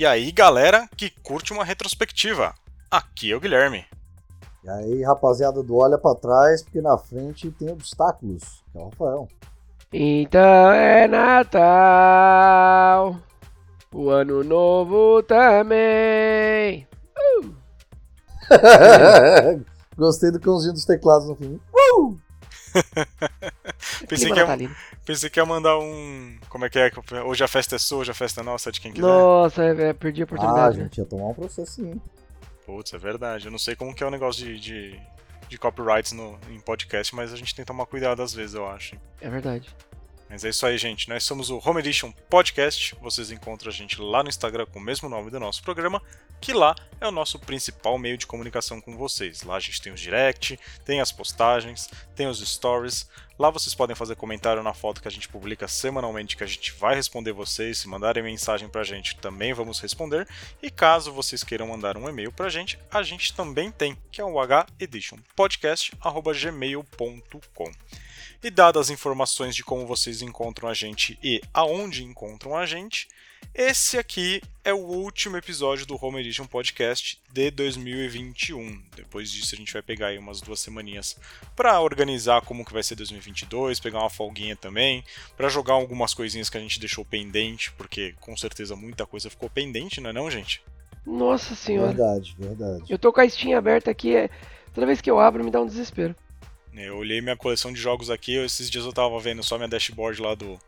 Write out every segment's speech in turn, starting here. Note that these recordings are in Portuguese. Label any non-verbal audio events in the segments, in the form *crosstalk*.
E aí, galera que curte uma retrospectiva. Aqui é o Guilherme. E aí, rapaziada do Olha para Trás, porque na frente tem obstáculos, que é o Rafael. Então é Natal, o Ano Novo também. Uh! *laughs* Gostei do cãozinho dos teclados no fim. Uh! *laughs* pensei, que ia, pensei que ia mandar um. Como é que é? Hoje a festa é sua, hoje a festa é nossa, de quem quiser. Nossa, é, é, perdi a oportunidade. Ah, a gente ia tomar um processinho. Putz, é verdade. Eu não sei como que é o negócio de, de, de copyrights no, em podcast, mas a gente tem que tomar cuidado às vezes, eu acho. É verdade. Mas é isso aí, gente. Nós somos o Home Edition Podcast. Vocês encontram a gente lá no Instagram com o mesmo nome do nosso programa, que lá é o nosso principal meio de comunicação com vocês. Lá a gente tem os direct, tem as postagens, tem os stories. Lá vocês podem fazer comentário na foto que a gente publica semanalmente, que a gente vai responder vocês. Se mandarem mensagem pra gente, também vamos responder. E caso vocês queiram mandar um e-mail pra gente, a gente também tem, que é o heditionpodcast.gmail.com. E dadas as informações de como vocês encontram a gente e aonde encontram a gente, esse aqui é o último episódio do Home Edition Podcast de 2021. Depois disso a gente vai pegar aí umas duas semaninhas para organizar como que vai ser 2022, pegar uma folguinha também, para jogar algumas coisinhas que a gente deixou pendente, porque com certeza muita coisa ficou pendente, não é não, gente? Nossa senhora. Verdade, verdade. Eu tô com a Steam aberta aqui, é... toda vez que eu abro me dá um desespero. Eu olhei minha coleção de jogos aqui, esses dias eu tava vendo só minha dashboard lá do,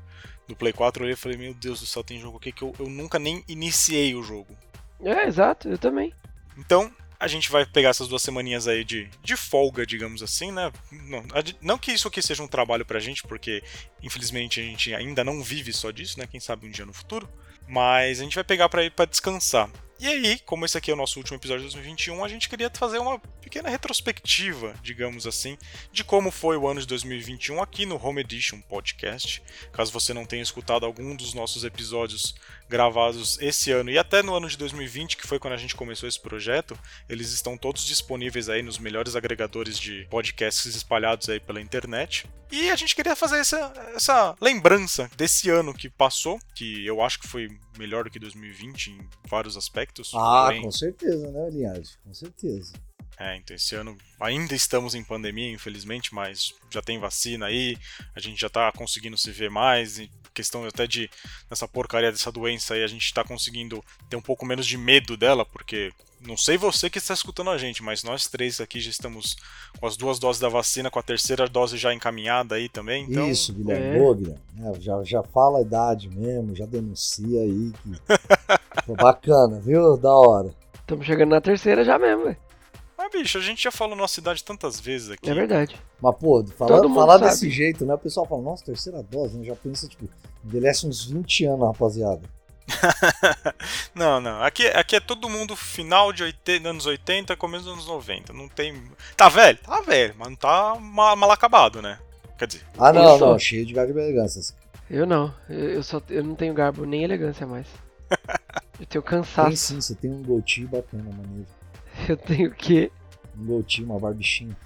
do Play 4, eu olhei e falei, meu Deus do céu, tem jogo aqui que eu, eu nunca nem iniciei o jogo. É, exato, eu também. Então, a gente vai pegar essas duas semaninhas aí de, de folga, digamos assim, né? Não, não que isso aqui seja um trabalho pra gente, porque infelizmente a gente ainda não vive só disso, né? Quem sabe um dia no futuro. Mas a gente vai pegar para ir para descansar. E aí, como esse aqui é o nosso último episódio de 2021, a gente queria fazer uma pequena retrospectiva, digamos assim, de como foi o ano de 2021 aqui no Home Edition Podcast. Caso você não tenha escutado algum dos nossos episódios gravados esse ano e até no ano de 2020, que foi quando a gente começou esse projeto, eles estão todos disponíveis aí nos melhores agregadores de podcasts espalhados aí pela internet. E a gente queria fazer essa, essa lembrança desse ano que passou, que eu acho que foi melhor do que 2020 em vários aspectos. Ah, porém... com certeza, né, Linhagem? Com certeza. É, então esse ano ainda estamos em pandemia, infelizmente, mas já tem vacina aí, a gente já tá conseguindo se ver mais, e questão até de nessa porcaria dessa doença aí, a gente tá conseguindo ter um pouco menos de medo dela, porque não sei você que está escutando a gente, mas nós três aqui já estamos com as duas doses da vacina, com a terceira dose já encaminhada aí também. Então... Isso, Guilherme. É. Boa, Guilherme. É, já, já fala a idade mesmo, já denuncia aí. Que... *laughs* Bacana, viu? Da hora. Estamos chegando na terceira já mesmo, velho. Mas, bicho, a gente já falou nossa idade tantas vezes aqui. É verdade. Mas, pô, falar, falar desse jeito, né? O pessoal fala, nossa, terceira dose, né? Já pensa, tipo, envelhece uns 20 anos, rapaziada. *laughs* não, não. Aqui, aqui é todo mundo final de 80, anos 80, começo dos anos 90. Não tem. Tá velho? Tá velho, mas não tá mal, mal acabado, né? Quer dizer. Ah, não, não, cheio de garbo e elegância. Eu não. Eu, só, eu não tenho garbo nem elegância mais. *laughs* eu tenho cansaço. Tem sim, você tem um gotinho bacana, maneiro. *laughs* Eu tenho o quê? Um gotinho, uma barbichinha.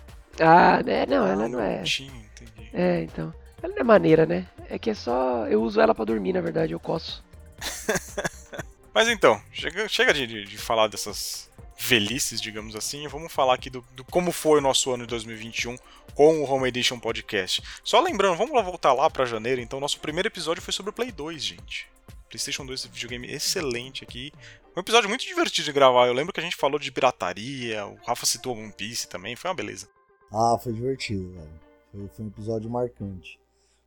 Ah, né? Não, ela não é. Gotinho, entendi. É, então. Ela não é maneira, né? É que é só. Eu uso ela para dormir, na verdade, eu coço. *laughs* Mas então, chega, chega de, de, falar dessas velhices, digamos assim, vamos falar aqui do, do, como foi o nosso ano de 2021 com o Home Edition Podcast. Só lembrando, vamos lá voltar lá para janeiro, então nosso primeiro episódio foi sobre o Play 2, gente. PlayStation 2 videogame excelente aqui. Um episódio muito divertido de gravar. Eu lembro que a gente falou de pirataria, o Rafa citou One Piece também, foi uma beleza. Ah, foi divertido, velho. Foi, foi um episódio marcante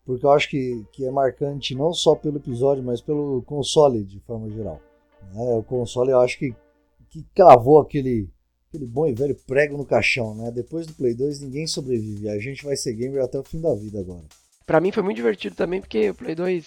porque eu acho que, que é marcante não só pelo episódio, mas pelo console de forma geral. É, o console eu acho que, que cravou aquele, aquele bom e velho prego no caixão, né? Depois do Play 2 ninguém sobrevive, a gente vai ser gamer até o fim da vida agora. Para mim foi muito divertido também, porque o Play 2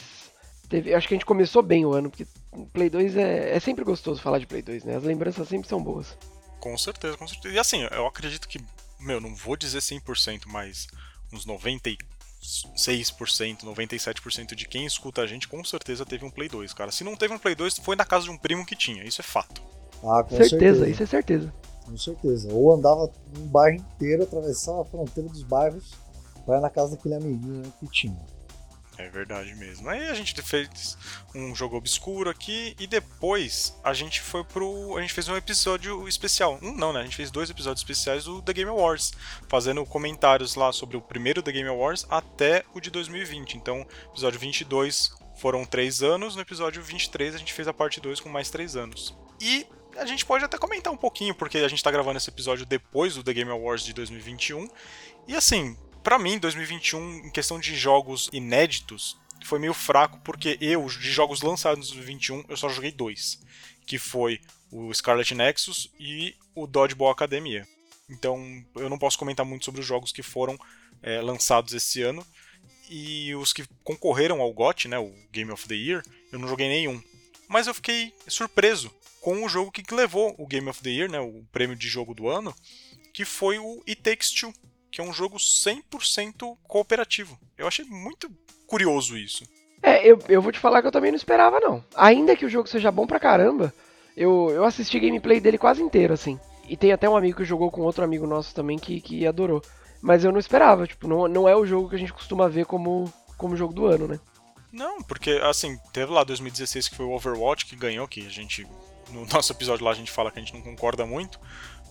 teve, acho que a gente começou bem o ano, porque o Play 2 é, é sempre gostoso falar de Play 2, né? As lembranças sempre são boas. Com certeza, com certeza. E assim, eu acredito que, meu, não vou dizer 100%, mas uns 94 6%, 97% de quem escuta a gente com certeza teve um Play 2, cara. Se não teve um Play 2, foi na casa de um primo que tinha, isso é fato. Ah, com certeza, certeza. isso é certeza. Com certeza. Ou andava um bairro inteiro, atravessava a fronteira dos bairros, vai na casa daquele amiguinho que tinha. É verdade mesmo. Aí a gente fez um jogo obscuro aqui e depois a gente foi pro. A gente fez um episódio especial. Um não, né? A gente fez dois episódios especiais do The Game Awards, fazendo comentários lá sobre o primeiro The Game Awards até o de 2020. Então, episódio 22 foram três anos, no episódio 23 a gente fez a parte 2 com mais três anos. E a gente pode até comentar um pouquinho, porque a gente tá gravando esse episódio depois do The Game Awards de 2021. E assim, para mim, 2021, em questão de jogos inéditos, foi meio fraco, porque eu, de jogos lançados em 2021, eu só joguei dois. Que foi o Scarlet Nexus e o Dodgeball Academia. Então, eu não posso comentar muito sobre os jogos que foram é, lançados esse ano. E os que concorreram ao GOT, né, o Game of the Year, eu não joguei nenhum. Mas eu fiquei surpreso com o jogo que levou o Game of the Year, né, o prêmio de jogo do ano, que foi o It Takes Two, que é um jogo 100% cooperativo. Eu achei muito curioso isso. É, eu, eu vou te falar que eu também não esperava, não. Ainda que o jogo seja bom pra caramba, eu, eu assisti gameplay dele quase inteiro, assim. E tem até um amigo que jogou com outro amigo nosso também que, que adorou. Mas eu não esperava, tipo, não, não é o jogo que a gente costuma ver como, como jogo do ano, né? Não, porque, assim, teve lá 2016 que foi o Overwatch que ganhou, que a gente. No nosso episódio lá a gente fala que a gente não concorda muito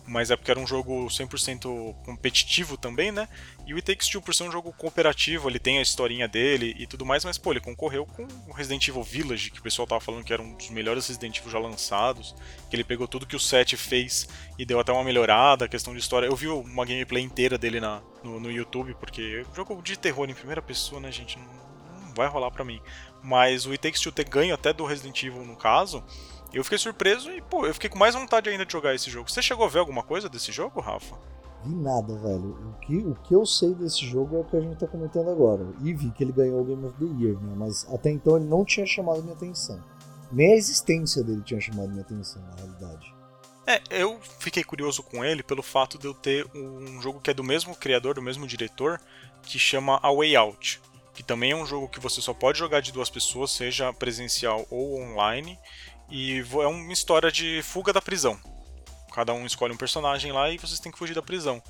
mas é porque era um jogo 100% competitivo também, né? E o It Takes Two, por ser um jogo cooperativo, ele tem a historinha dele e tudo mais, mas pô, ele concorreu com o Resident Evil Village, que o pessoal tava falando que era um dos melhores Resident Evil já lançados, que ele pegou tudo que o 7 fez e deu até uma melhorada, questão de história. Eu vi uma gameplay inteira dele na, no, no YouTube, porque jogo de terror em primeira pessoa, né, gente, não, não vai rolar pra mim. Mas o It Takes Two ter ganho até do Resident Evil no caso, eu fiquei surpreso e, pô, eu fiquei com mais vontade ainda de jogar esse jogo. Você chegou a ver alguma coisa desse jogo, Rafa? Vi nada, velho. O que, o que eu sei desse jogo é o que a gente tá comentando agora. E vi que ele ganhou o Game of the Year, né? Mas até então ele não tinha chamado minha atenção. Nem a existência dele tinha chamado minha atenção, na realidade. É, eu fiquei curioso com ele pelo fato de eu ter um jogo que é do mesmo criador, do mesmo diretor, que chama A Way Out. Que também é um jogo que você só pode jogar de duas pessoas, seja presencial ou online. E é uma história de fuga da prisão. Cada um escolhe um personagem lá e vocês têm que fugir da prisão.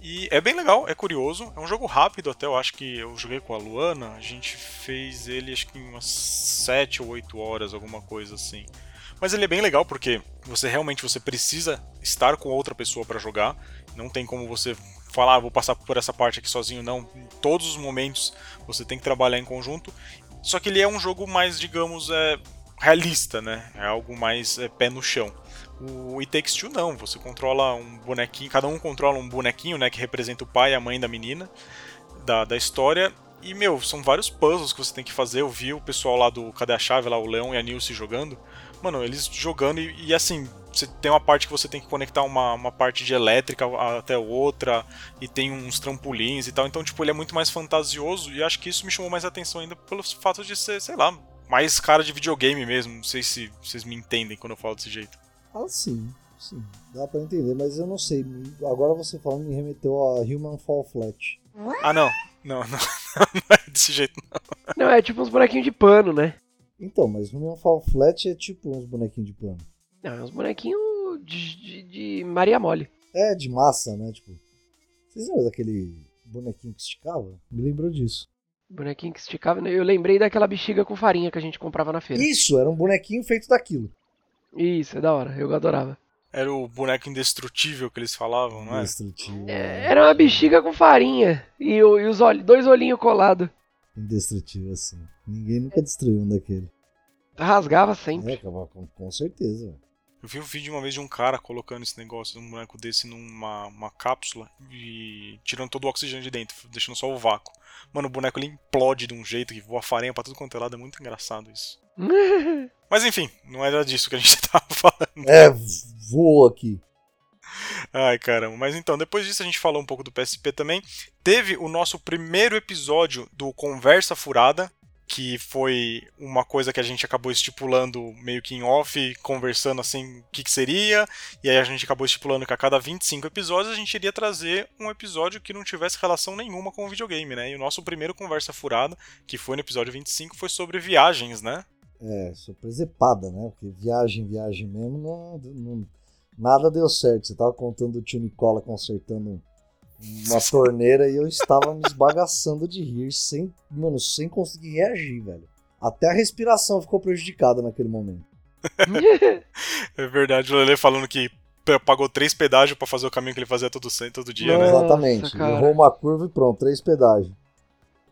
E é bem legal, é curioso, é um jogo rápido até, eu acho que eu joguei com a Luana, a gente fez ele acho que em umas 7 ou 8 horas, alguma coisa assim. Mas ele é bem legal porque você realmente você precisa estar com outra pessoa para jogar, não tem como você falar, ah, vou passar por essa parte aqui sozinho, não. Em todos os momentos você tem que trabalhar em conjunto. Só que ele é um jogo mais, digamos, é, realista, né? É algo mais é, pé no chão. O It Takes Two não, você controla um bonequinho, cada um controla um bonequinho, né, que representa o pai e a mãe da menina da, da história. E, meu, são vários puzzles que você tem que fazer. Eu vi o pessoal lá do Cadê a Chave, lá, o Leão e a Nilce jogando. Mano, eles jogando e, e, assim, você tem uma parte que você tem que conectar uma, uma parte de elétrica até outra, e tem uns trampolins e tal. Então, tipo, ele é muito mais fantasioso e acho que isso me chamou mais atenção ainda pelo fato de ser, sei lá, mais cara de videogame mesmo. Não sei se vocês me entendem quando eu falo desse jeito. Ah, sim. Sim, dá pra entender, mas eu não sei. Agora você falando me remeteu a Human Fall Flat. Ah, não. *laughs* Não, não, não é desse jeito, não. Não, é tipo uns bonequinhos de pano, né? Então, mas Human Fall Flat é tipo uns bonequinhos de pano. Não, é uns bonequinhos de, de, de Maria Mole. É, de massa, né? Tipo. Vocês lembram daquele bonequinho que esticava? Me lembrou disso. Bonequinho que esticava. Né? Eu lembrei daquela bexiga com farinha que a gente comprava na feira. Isso, era um bonequinho feito daquilo. Isso, é da hora. Eu adorava. Era o boneco indestrutível que eles falavam, não é? Indestrutível. É, era uma bexiga com farinha. E, e os olhos, dois olhinhos colados. Indestrutível, assim. Ninguém nunca destruiu um daquele. Rasgava sempre. É, com, com certeza. Eu vi um vídeo uma vez de um cara colocando esse negócio, um boneco desse numa uma cápsula e tirando todo o oxigênio de dentro, deixando só o vácuo. Mano, o boneco ele implode de um jeito que voa farinha pra tudo quanto é lado, é muito engraçado isso. *laughs* Mas enfim, não era disso que a gente *laughs* tava falando. É, voa aqui. Ai, caramba. Mas então, depois disso a gente falou um pouco do PSP também. Teve o nosso primeiro episódio do Conversa Furada, que foi uma coisa que a gente acabou estipulando meio que em off, conversando assim o que, que, seria, e aí a gente acabou estipulando que a cada 25 episódios a gente iria trazer um episódio que não tivesse relação nenhuma com o videogame, né? E o nosso primeiro Conversa Furada, que foi no episódio 25, foi sobre viagens, né? É, surpresa epada, né? Porque viagem, viagem mesmo, não, não, nada deu certo. Você tava contando o tio Nicola consertando uma torneira e eu estava me esbagaçando de rir sem, mano, sem conseguir reagir, velho. Até a respiração ficou prejudicada naquele momento. *laughs* é verdade, o Lele falando que pagou três pedágios para fazer o caminho que ele fazia todo, todo dia, Nossa, né? Exatamente. cara. Errou uma curva e pronto, três pedágios.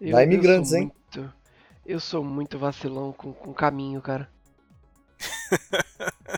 Eu- Vai eu imigrantes, hein? muito- eu sou muito vacilão com, com caminho, cara. *laughs*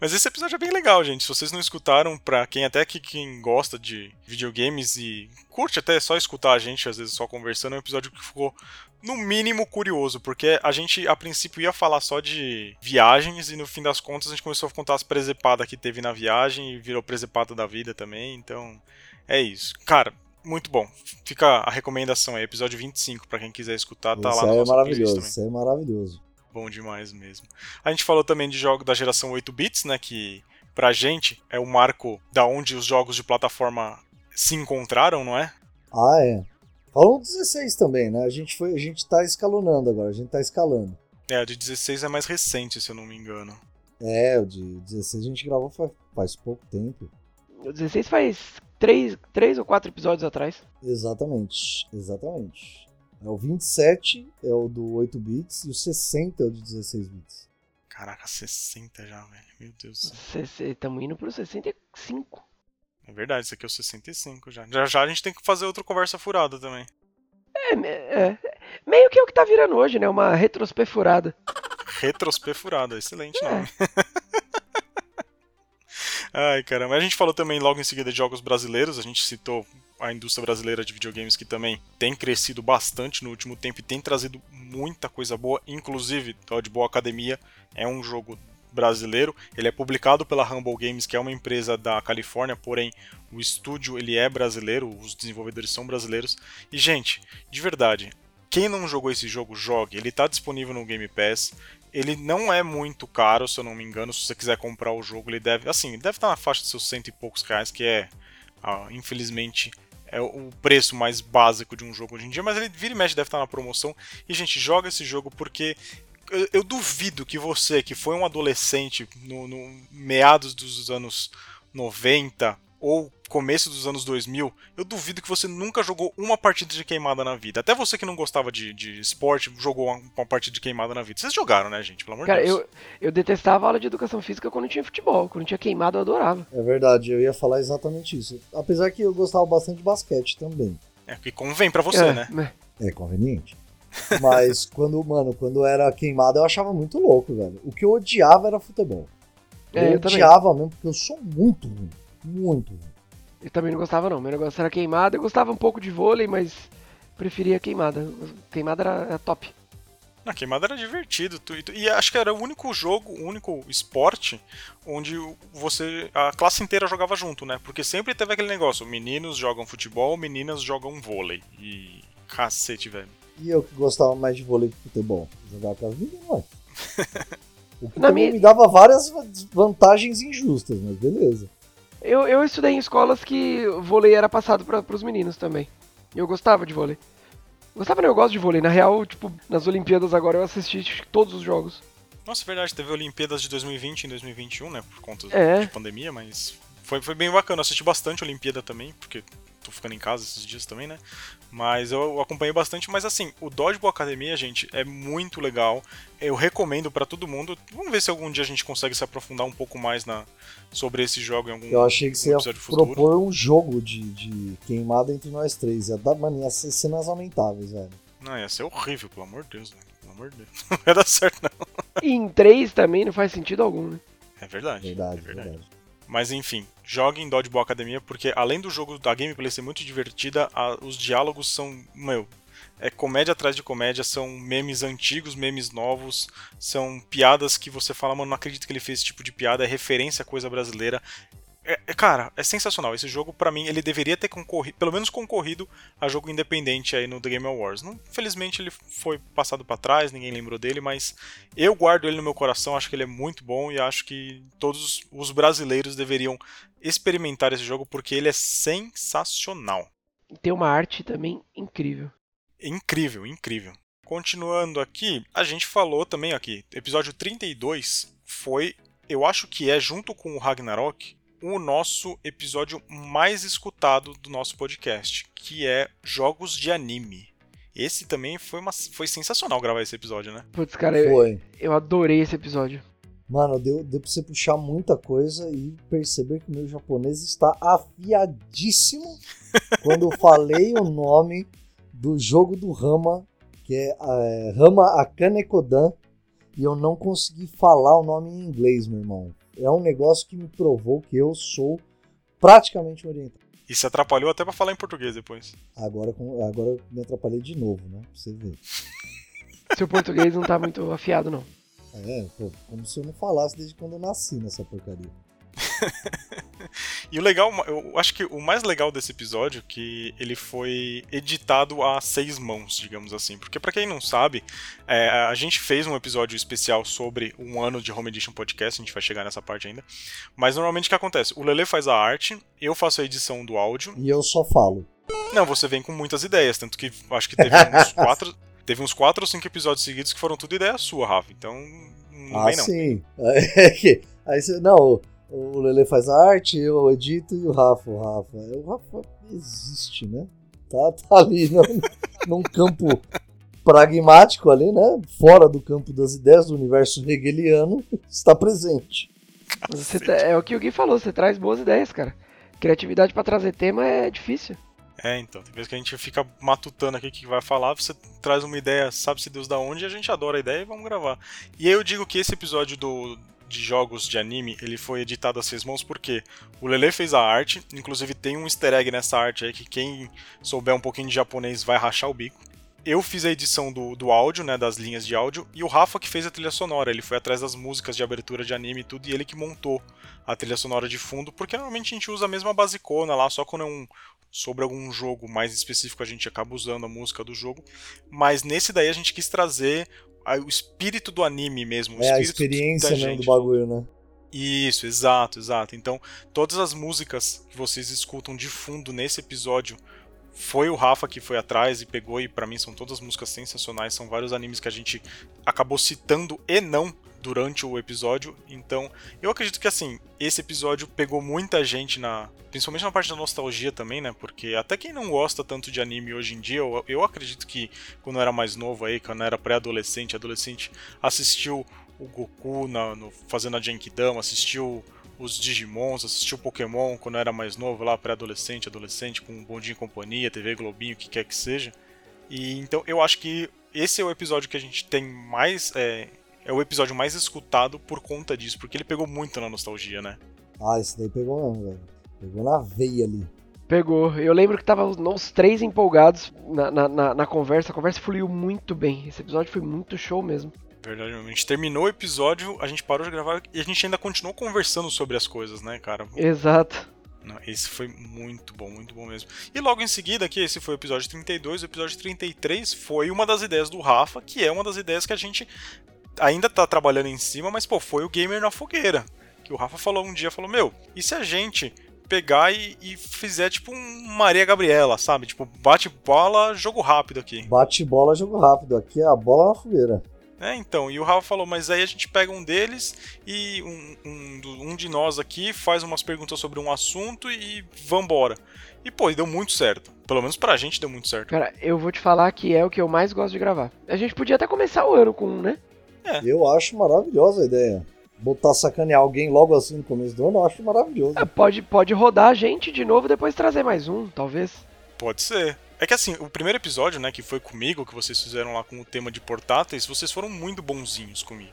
Mas esse episódio é bem legal, gente. Se vocês não escutaram, pra quem até que quem gosta de videogames e curte até só escutar a gente, às vezes só conversando, é um episódio que ficou no mínimo curioso, porque a gente a princípio ia falar só de viagens e no fim das contas a gente começou a contar as presepadas que teve na viagem e virou presepada da vida também, então é isso. Cara, muito bom. Fica a recomendação aí, episódio 25, pra quem quiser escutar, tá Esse lá no é nosso playlist maravilhoso, aí é maravilhoso. Bom demais mesmo. A gente falou também de jogos da geração 8 bits, né, que pra gente é o marco da onde os jogos de plataforma se encontraram, não é? Ah, é. Falou 16 também, né? A gente, foi, a gente tá escalonando agora, a gente tá escalando. É, o de 16 é mais recente, se eu não me engano. É, o de 16 a gente gravou faz, faz pouco tempo. O 16 faz três, três ou quatro episódios atrás. Exatamente, exatamente. É o 27 é o do 8 bits e o 60 é o de 16 bits. Caraca, 60 já, velho. Meu Deus do céu. Estamos indo pro 65. É verdade, esse aqui é o 65 já. Já já a gente tem que fazer outra conversa furada também. É, é, meio que é o que tá virando hoje, né? Uma retrospefurada. Retrospe furada, excelente É. nome. *laughs* Ai, caramba. A gente falou também logo em seguida de jogos brasileiros. A gente citou a indústria brasileira de videogames que também tem crescido bastante no último tempo e tem trazido muita coisa boa. Inclusive, Dodgeball Academia é um jogo brasileiro. Ele é publicado pela Humble Games, que é uma empresa da Califórnia, porém o estúdio ele é brasileiro, os desenvolvedores são brasileiros. E gente, de verdade, quem não jogou esse jogo, jogue. Ele está disponível no Game Pass. Ele não é muito caro, se eu não me engano. Se você quiser comprar o jogo, ele deve. Assim, deve estar na faixa de seus cento e poucos reais, que é, ah, infelizmente, é o preço mais básico de um jogo hoje em dia. Mas ele vira e mexe, deve estar na promoção. E, gente, joga esse jogo porque. Eu, eu duvido que você, que foi um adolescente no, no meados dos anos 90 ou começo dos anos 2000, eu duvido que você nunca jogou uma partida de queimada na vida. Até você que não gostava de, de esporte jogou uma, uma partida de queimada na vida. Vocês jogaram, né, gente? Pelo amor Cara, de Deus. eu, eu detestava a aula de educação física quando tinha futebol. Quando tinha queimado, eu adorava. É verdade, eu ia falar exatamente isso. Apesar que eu gostava bastante de basquete também. É que convém pra você, é, né? né? É conveniente. Mas *laughs* quando, mano, quando era queimado eu achava muito louco, velho. O que eu odiava era futebol. Eu, É, eu também. odiava mesmo, porque eu sou muito ruim. Muito ruim. Eu também não gostava, não. Meu negócio era queimada. Eu gostava um pouco de vôlei, mas preferia queimada. Queimada era, era top. Na queimada era divertido. tu- e tu- E acho que era o único jogo, o único esporte onde você. a classe inteira jogava junto, né? Porque sempre teve aquele negócio: meninos jogam futebol, meninas jogam vôlei. E. Cacete, velho. E eu que gostava mais de vôlei que futebol. Jogar com as meninas, ué. *laughs* O que Na também minha- me dava várias vantagens injustas, mas beleza. Eu, eu estudei em escolas que vôlei era passado para pros meninos também. E eu gostava de vôlei. Gostava não, eu gosto de vôlei. Na real, tipo, nas Olimpíadas agora eu assisti todos os jogos. Nossa, é verdade, teve Olimpíadas de 2020 e 2021, né? Por conta É. de pandemia, mas foi, foi bem bacana. Eu assisti bastante Olimpíada também, porque tô ficando em casa esses dias também, né? Mas eu acompanhei bastante. Mas assim, o Dodgeball Academia, gente, é muito legal. Eu recomendo pra todo mundo. Vamos ver se algum dia a gente consegue se aprofundar um pouco mais na, sobre esse jogo em algum Eu achei que você ia futuro. propor um jogo de, de queimada entre nós três. Ia dar, mano, ia ser cenas lamentáveis, velho. Não, ia ser horrível, pelo amor de Deus, velho. Pelo amor de Deus. *laughs* Não ia dar certo, não. E em três também não faz sentido algum, né? É verdade. Verdade, é verdade. verdade. Mas enfim, joguem Dodgeball Academia, porque além do jogo da gameplay ser muito divertida, a- os diálogos são, meu, é comédia atrás de comédia, são memes antigos, memes novos, são piadas que você fala, mano, não acredito que ele fez esse tipo de piada, é referência a coisa brasileira. É, é- cara, é sensacional. Esse jogo, pra mim, ele deveria ter concorrido, pelo menos concorrido a jogo independente aí no The Game Awards. Não, infelizmente ele foi passado pra trás, ninguém lembrou dele, mas eu guardo ele no meu coração, acho que ele é muito bom e acho que todos os brasileiros deveriam experimentar esse jogo porque ele é sensacional. E tem uma arte também incrível. Incrível, incrível. Continuando aqui, a gente falou também aqui, episódio 32 foi, eu acho que é junto com o Ragnarok, o nosso episódio mais escutado do nosso podcast, que é jogos de anime. Esse também foi, uma, foi sensacional gravar esse episódio, né? Putz, cara, eu, Foi. eu adorei esse episódio. Mano, deu, deu pra você puxar muita coisa e perceber que o meu japonês está afiadíssimo *laughs* quando eu falei o nome do jogo do Rama, que é, é Rama Akane Kodan, e eu não consegui falar o nome em inglês, meu irmão. É um negócio que me provou que eu sou praticamente um oriental. E se atrapalhou até pra falar em português depois. Agora, agora eu me atrapalhei de novo, né? Pra você ver. *laughs* Seu português não tá muito afiado, não. É, pô, como se eu não falasse desde quando eu nasci nessa porcaria. *laughs* E o legal, eu acho que o mais legal desse episódio é que ele foi editado a seis mãos, digamos assim. Porque pra quem não sabe, é, a gente fez um episódio especial sobre um ano de Home Edition Podcast, a gente vai chegar nessa parte ainda. Mas normalmente o que acontece? O Lele faz a arte, eu faço a edição do áudio. E eu só falo. Não, você vem com muitas ideias, tanto que acho que teve uns *laughs* quatro, teve uns quatro ou cinco episódios seguidos que foram tudo ideia sua, Rafa. Então, não ah, vem não. sim. *laughs* É não, o Lele faz a arte, eu edito e o Rafa. O Rafa, o Rafa existe, né? Tá, tá ali num, *laughs* num campo pragmático ali, né? Fora do campo das ideias do universo hegeliano, está presente. Mas você tá- é o que o Gui falou, você traz boas ideias, cara. Criatividade pra trazer tema é difícil. É, então, tem vezes que a gente fica matutando aqui o que vai falar, você traz uma ideia, sabe-se Deus da onde, e a gente adora a ideia e vamos gravar. E aí eu digo que esse episódio do, de jogos de anime, ele foi editado a seis mãos porque o Lele fez a arte, inclusive tem um easter egg nessa arte aí que quem souber um pouquinho de japonês vai rachar o bico. Eu fiz a edição do, do áudio, né, das linhas de áudio, e o Rafa que fez a trilha sonora, ele foi atrás das músicas de abertura de anime e tudo, e ele que montou a trilha sonora de fundo, porque normalmente a gente usa a mesma basicona lá, só quando é um, sobre algum jogo mais específico a gente acaba usando a música do jogo, mas nesse daí a gente quis trazer o espírito do anime mesmo, É a experiência mesmo gente. do bagulho, né? Isso, exato, exato. Então, todas as músicas que vocês escutam de fundo nesse episódio foi o Rafa que foi atrás e pegou e pra mim são todas músicas sensacionais, são vários animes que a gente acabou citando e não durante o episódio. Então, eu acredito que assim, esse episódio pegou muita gente na, principalmente na parte da nostalgia também, né? Porque até quem não gosta tanto de anime hoje em dia, eu, eu acredito que quando eu era mais novo aí, quando eu era pré-adolescente, adolescente, assistiu o Goku na, no, fazendo a Genkidama, assistiu os Digimons, assistiu Pokémon quando eu era mais novo, lá pré-adolescente, adolescente, com Bondinho e Companhia, TV Globinho, o que quer que seja. E então eu acho que esse é o episódio que a gente tem mais. É, é o episódio mais escutado por conta disso, porque ele pegou muito na nostalgia, né? Ah, esse daí pegou mesmo, velho. Pegou na veia ali. Pegou. Eu lembro que tava os, três empolgados na, na, na, na conversa. A conversa fluiu muito bem. Esse episódio foi muito show mesmo. Verdade, a gente terminou o episódio, a gente parou de gravar e a gente ainda continuou conversando sobre as coisas, né, cara? Exato. Não, esse foi muito bom, muito bom mesmo. E logo em seguida, aqui, esse foi o episódio 32, o episódio 33 foi uma das ideias do Rafa, que é uma das ideias que a gente ainda tá trabalhando em cima, mas pô, foi o Gamer na Fogueira. Que o Rafa falou um dia, falou, meu, e se a gente pegar e, e fizer tipo um Maria Gabriela, sabe? Tipo, bate bola, jogo rápido aqui. Bate bola, jogo rápido. Aqui é a bola na fogueira. É, então, e o Rafa falou, mas aí a gente pega um deles e um, um, um de nós aqui faz umas perguntas sobre um assunto e vambora. E pô, e deu muito certo. Pelo menos pra gente deu muito certo. Cara, eu vou te falar que é o que eu mais gosto de gravar. A gente podia até começar o ano com um, né? Eu acho maravilhosa a ideia. Botar sacanear alguém logo assim no começo do ano, eu acho maravilhoso. É, pode, pode rodar a gente de novo e depois trazer mais um, talvez. Pode ser. É que assim, o primeiro episódio, né, que foi comigo, que vocês fizeram lá com o tema de portáteis, vocês foram muito bonzinhos comigo.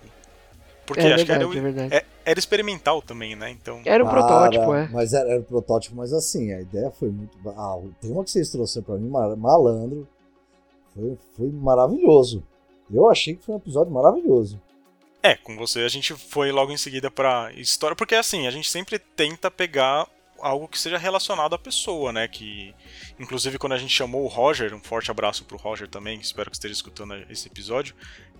Porque é acho verdade, que é era, verdade. é- era experimental também, né? Então. Era um Para, protótipo, é. Mas era, era um protótipo, mas assim, a ideia foi muito. Ah, o tema que vocês trouxeram pra mim, malandro, foi, foi maravilhoso. Eu achei que foi um episódio maravilhoso. É, com você a gente foi logo em seguida pra história, porque assim, a gente sempre tenta pegar algo que seja relacionado à pessoa, né? Que inclusive quando a gente chamou o Roger, um forte abraço pro Roger também, espero que esteja escutando esse episódio.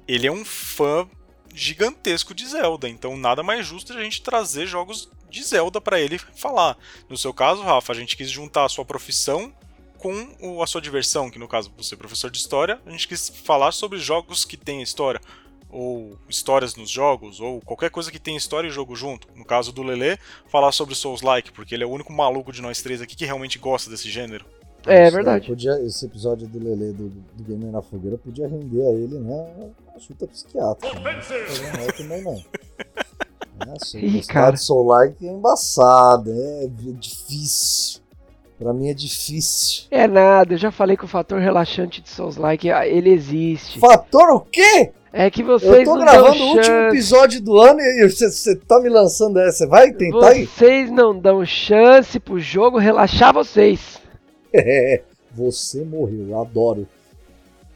Ele é um fã gigantesco de Zelda, então nada mais justo a gente trazer jogos de Zelda pra ele falar. No seu caso, Rafa, a gente quis juntar a sua profissão com o- a sua diversão, que no caso você é professor de história, a gente quis falar sobre jogos que têm história. ou histórias nos jogos, ou qualquer coisa que tenha história e jogo junto. No caso do Lele, falar sobre Souls-like, porque ele é o único maluco de nós três aqui que realmente gosta desse gênero. É, é verdade. Podia, esse episódio do Lele do, do Gamer na Fogueira podia render a ele, né? Uma consulta psiquiátrica. Né? Não também não. Nossa, Ih, cara. Soul Like é embaçado, é difícil. Pra mim é difícil. É nada, eu já falei que o fator relaxante de Souls Like, ah, ele existe. Fator o quê? É que vocês Eu tô gravando o último episódio do ano e você, você tá me lançando essa. Você vai tentar aí? Vocês não dão chance pro jogo relaxar vocês. *laughs* É, você morreu, eu adoro.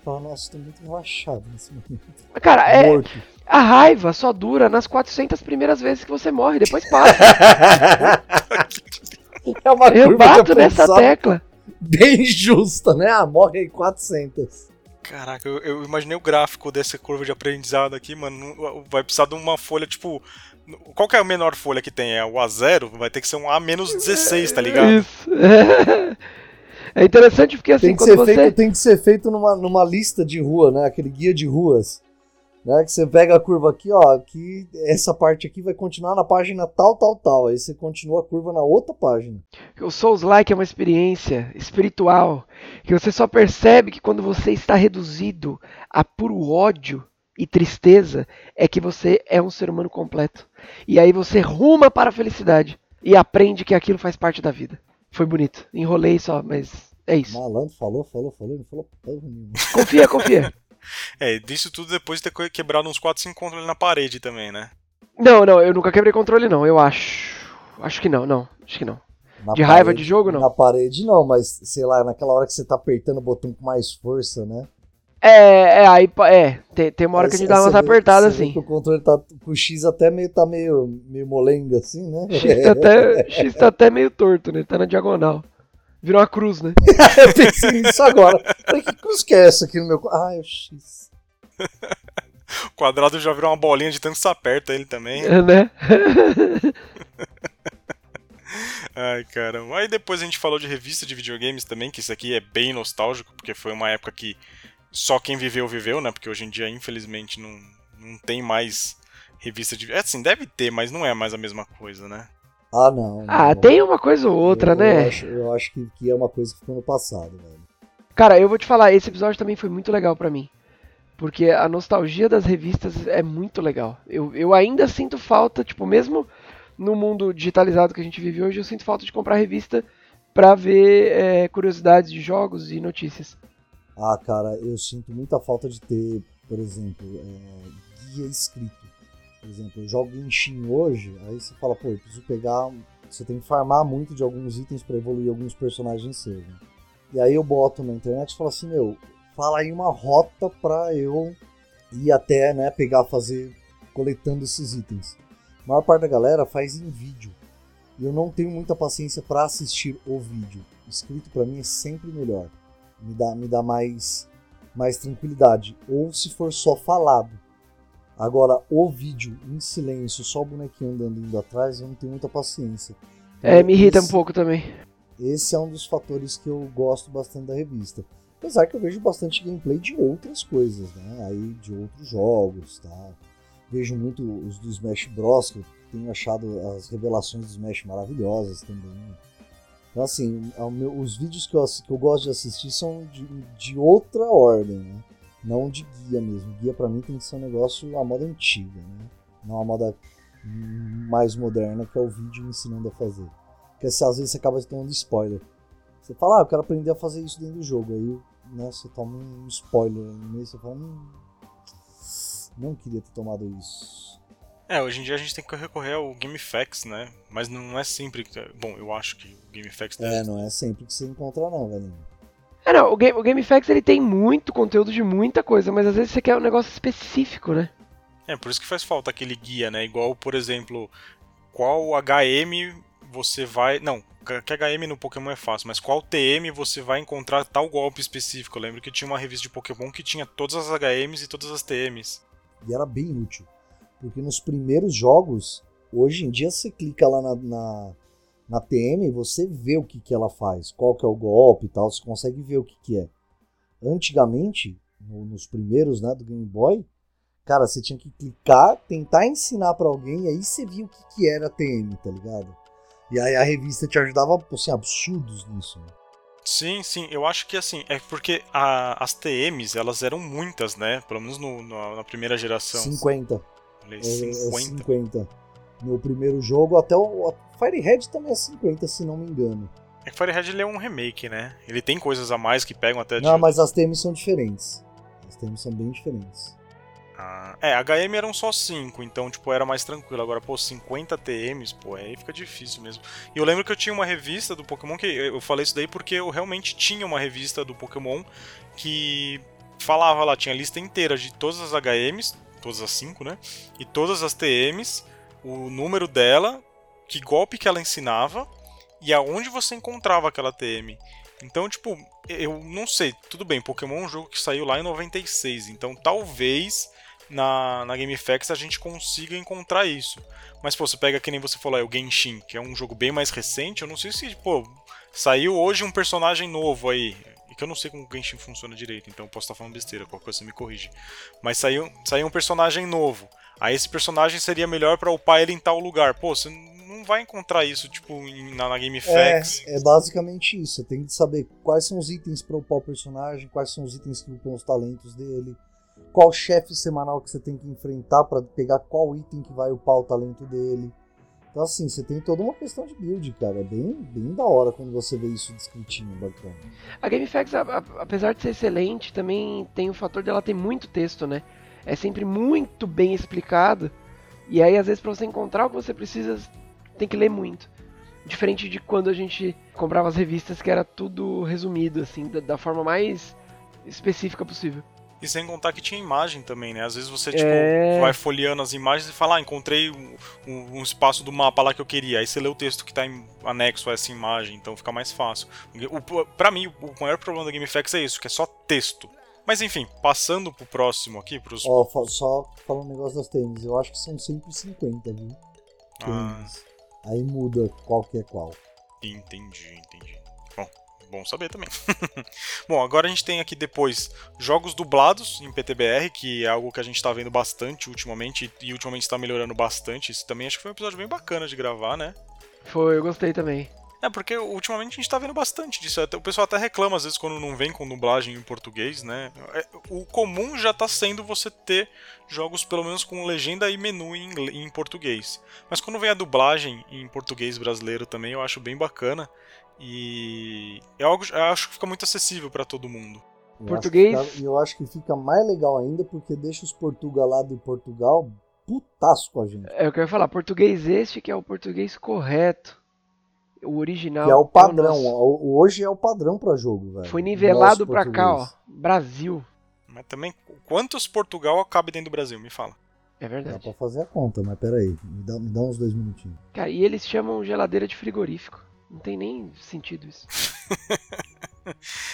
Fala, nossa, tô muito relaxado nesse momento. Cara, é, Morto. a raiva só dura nas 400 primeiras vezes que você morre, depois passa. *laughs* *laughs* é uma Eu bato nessa tecla. bem justa, né? Ah, morre aí 400. Caraca, eu, eu imaginei o gráfico dessa curva de aprendizado aqui, mano. não- Vai precisar de uma folha, tipo. Qual que é a menor folha que tem? É o A0? Vai ter que ser um A-16, tá ligado? Isso. *laughs* É interessante porque assim, Tem que, quando ser você. feito, tem que ser feito numa, numa lista de rua, né? Aquele guia de ruas. Né? Que você pega a curva aqui, ó. Que essa parte aqui vai continuar na página tal, tal, tal. Aí você continua a curva na outra página. O Souls Like é uma experiência espiritual que você só percebe que quando você está reduzido a puro ódio e tristeza é que você é um ser humano completo. E aí você ruma para a felicidade e aprende que aquilo faz parte da vida. Foi bonito. Enrolei só, mas é isso. Malandro falou, falou, falou, não falou porra nenhuma. Confia, confia. *laughs* É, disso tudo depois de ter que- quebrado uns 4, 5 controles na parede também, né? Não, não, eu nunca quebrei controle não, eu acho. Acho que não, não. Acho que não. Na De raiva de jogo, não? Na parede não, mas sei lá, naquela hora que você tá apertando o botão com mais força, né? É, é, aí, é, tem, tem uma hora que a gente dá umas apertadas assim. que o controle tá com o X até meio, tá meio, meio molenga assim, né? X tá, *laughs* até, X tá até meio torto, né? Tá na diagonal. Virou uma cruz, né? *laughs* Eu pensei nisso agora. Falei, que cruz que é essa aqui no meu. Ah, é o X. O quadrado já virou uma bolinha de tanto que você aperta ele também. É, né? *laughs* Ai, caramba. Aí depois a gente falou de revista de videogames também, que isso aqui é bem nostálgico, porque foi uma época que só quem viveu, viveu, né? Porque hoje em dia, infelizmente, não, não tem mais revista de. É assim, deve ter, mas não é mais a mesma coisa, né? Ah, não. Ah, não. tem uma coisa ou outra, eu, né? Eu acho, eu acho que, que é uma coisa que ficou no passado, velho. Cara, eu vou te falar, esse episódio também foi muito legal pra mim. Porque a nostalgia das revistas é muito legal. Eu, eu ainda sinto falta, tipo, mesmo no mundo digitalizado que a gente vive hoje, eu sinto falta de comprar revista pra ver é, curiosidades de jogos e notícias. Ah, cara, eu sinto muita falta de ter, por exemplo, é, guia escrito. Por exemplo, eu jogo Steam hoje, aí você fala, pô, eu preciso pegar. Você tem que farmar muito de alguns itens pra evoluir alguns personagens seus. né? E aí eu boto na internet e falo assim, meu, fala aí uma rota pra eu ir até, né, pegar, fazer, coletando esses itens. A maior parte da galera faz em vídeo. E eu não tenho muita paciência pra assistir o vídeo. Escrito pra mim é sempre melhor me dá, me dá mais, mais tranquilidade. Ou se for só falado. Agora, o vídeo em silêncio, só o bonequinho andando indo atrás, eu não tenho muita paciência. É, me irrita um pouco também. Esse é um dos fatores que eu gosto bastante da revista. Apesar que eu vejo bastante gameplay de outras coisas, né? Aí de outros jogos, tá? Vejo muito os do Smash Bros, que eu tenho achado as revelações do Smash maravilhosas também. Então, assim, é meu- os vídeos que eu, que eu gosto de assistir são de, de outra ordem, né? Não de guia mesmo. Guia pra mim tem que ser um negócio à moda antiga, né? Não a moda mais moderna, que é o vídeo ensinando a fazer. Porque assim, às vezes você acaba tomando spoiler. Você fala, ah, eu quero aprender a fazer isso dentro do jogo. Aí né, você toma um spoiler no meio você fala, hum, não queria ter tomado isso. É, hoje em dia a gente tem que recorrer ao GameFAQs, né? Mas não é sempre. que- Bom, eu acho que o GameFAQs deve É, não é sempre que você encontra não, velhinho. É, não, o, Game, o GameFAQs ele tem muito conteúdo de muita coisa, mas às vezes você quer um negócio específico, né? É, por isso que faz falta aquele guia, né? Igual, por exemplo, qual HM você vai. Não, que HM no Pokémon é fácil, mas qual TM você vai encontrar tal golpe específico. Eu lembro que tinha uma revista de Pokémon que tinha todas as HMs e todas as TMs. E era bem útil. Porque nos primeiros jogos, hoje em dia você clica lá na, na, na TM e você vê o que, que ela faz, qual que é o golpe e tal, você consegue ver o que, que é. Antigamente, no- nos primeiros né, do Game Boy, cara, você tinha que clicar, tentar ensinar pra alguém, e aí você via o que, que era TM, tá ligado? E aí a revista te ajudava, assim, absurdos nisso. Né? Sim, sim, eu acho que assim, é porque a, as TMs, elas eram muitas, né? Pelo menos no, no, na primeira geração. 50. Falei, É, 50. é 50. No primeiro jogo, até o a Firehead também é 50, se não me engano. É que Firehead ele é um remake, né? Ele tem coisas a mais que pegam até de. Não, mas as TMs são diferentes. As TMs são bem diferentes. Ah, é, HM eram só 5, então, tipo, era mais tranquilo. Agora, pô, 50 TMs, pô, aí fica difícil mesmo. E eu lembro que eu tinha uma revista do Pokémon, que eu falei isso daí porque eu realmente tinha uma revista do Pokémon que falava lá, tinha a lista inteira de todas as HMs, todas as 5, né? E todas as TMs, o número dela, que golpe que ela ensinava e aonde você encontrava aquela TM. Então, tipo, eu não sei, tudo bem, Pokémon é um jogo que saiu lá em 96, então talvez na, na a gente consiga encontrar isso. Mas, pô, você pega que nem você falou, é o Genshin, que é um jogo bem mais recente, eu não sei se, pô, saiu hoje um personagem novo aí. E que eu não sei como o Genshin funciona direito, então eu posso estar falando besteira, qualquer coisa você me corrige. Mas saiu, saiu um personagem novo. Aí esse personagem seria melhor para upar ele em tal lugar. Pô, você não vai encontrar isso, tipo, na, na. É, é basicamente isso. Você tem que saber quais são os itens para upar o personagem, quais são os itens que upam os talentos dele, qual chefe semanal que você tem que enfrentar para pegar qual item que vai upar o talento dele. Então, assim, você tem toda uma questão de build, cara. É bem, bem da hora quando você vê isso descritinho, bacana. A a- apesar de ser excelente, também tem o fator dela ter muito texto, né? É sempre muito bem explicado. E aí, às vezes, pra você encontrar o que você precisa, tem que ler muito. Diferente de quando a gente comprava as revistas, que era tudo resumido, assim, da, da forma mais específica possível. E sem contar que tinha imagem também, né? Às vezes você, tipo, É. vai folheando as imagens e fala, ah, encontrei um, um- um espaço do mapa lá que eu queria. Aí você lê o texto que tá em anexo a essa imagem, então fica mais fácil. O, pra mim, o maior problema da GameFAQs é isso, que é só texto. Mas enfim, passando pro próximo aqui, pros... Ó, fa- só falando um negócio das tênis, eu acho que são 150, viu? Ah, Tênis. Aí muda qual que é qual. entendi, entendi. Bom, saber também. *laughs* bom, agora a gente tem aqui depois jogos dublados em PTBR, que é algo que a gente tá vendo bastante ultimamente, e ultimamente está melhorando bastante. Isso também acho que foi um episódio bem bacana de gravar, né? Foi, eu gostei também. É, porque ultimamente a gente tá vendo bastante disso. O pessoal até reclama às vezes quando não vem com dublagem em português, né? É, O comum já tá sendo você ter jogos pelo menos com legenda e menu em português. Mas quando vem a dublagem em português brasileiro também, eu acho bem bacana. E é algo, eu acho que fica muito acessível pra todo mundo. Eu Português. fica- E eu acho que fica mais legal ainda porque deixa os Portugal lá de Portugal putaço com a gente. É o que eu ia falar, português este que é o português correto. O original. Que é o padrão. nosso. O- Hoje é o padrão pra jogo, velho. Foi nivelado Nosso pra cá, ó. Brasil. Mas também, quantos Portugal cabe dentro do Brasil? Me fala. É Dá verdade. pra fazer a conta, mas peraí. Me dá, me dá uns dois minutinhos. Cara, e eles chamam geladeira de frigorífico. Não tem nem sentido isso. *laughs*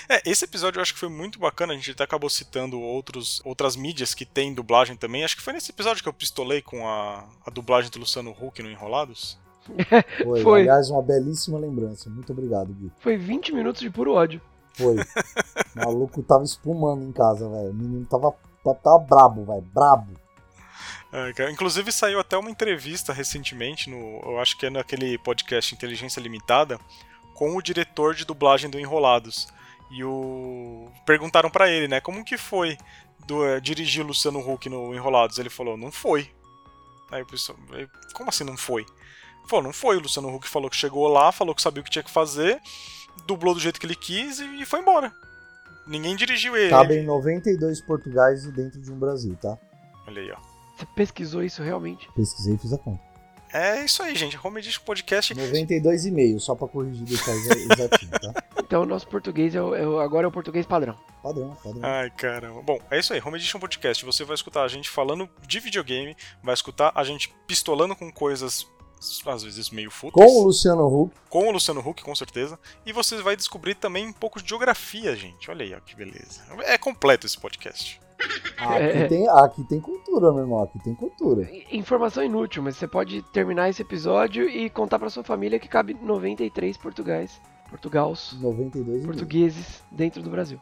É, esse episódio eu acho que foi muito bacana, a gente até acabou citando outros, outras mídias que tem dublagem também. Acho que foi nesse episódio que eu pistolei com a, a dublagem do Luciano Huck no Enrolados. *laughs* Foi, Foi. aliás, uma belíssima lembrança. Muito obrigado, Gui. Foi 20 minutos de puro ódio. Foi. *laughs* o maluco tava espumando em casa, velho. O menino tava, tava, tava brabo, velho. Brabo. É, cara, inclusive saiu até uma entrevista recentemente, no, eu acho que é naquele podcast Inteligência Limitada, com o diretor de dublagem do Enrolados. E o perguntaram pra ele, né, como que foi do, eh, dirigir o Luciano Huck no Enrolados? Ele falou, não foi. Aí o pessoal, "Eh, como assim não foi? Ele falou, não foi. O Luciano Huck falou que chegou lá, falou que sabia o que tinha que fazer, dublou do jeito que ele quis e, e foi embora. Ninguém dirigiu ele. Cabem 92 Portugais dentro de um Brasil, tá? Olha aí, ó. Você pesquisou isso realmente? Pesquisei e fiz a conta. É isso aí, gente. Home Edition Podcast 92,5, só pra corrigir deixar exa- exatinho, tá? *laughs* Então o nosso português é, o- é o- agora é o português padrão. Padrão, padrão. Ai, caramba. Bom, é isso aí. Home Edition Podcast. Você vai escutar a gente falando de videogame, vai escutar a gente pistolando com coisas, às vezes meio fúteis, Com o Luciano Huck, com o Luciano Huck, com certeza. E você vai descobrir também um pouco de geografia, gente. Olha aí, ó, que beleza. É completo esse podcast. Aqui, É. tem, aqui tem cultura, meu irmão. Aqui tem cultura. Informação inútil, mas você pode terminar esse episódio e contar pra sua família que cabe 93 portugais, portugals, 92 portugueses dentro do Brasil.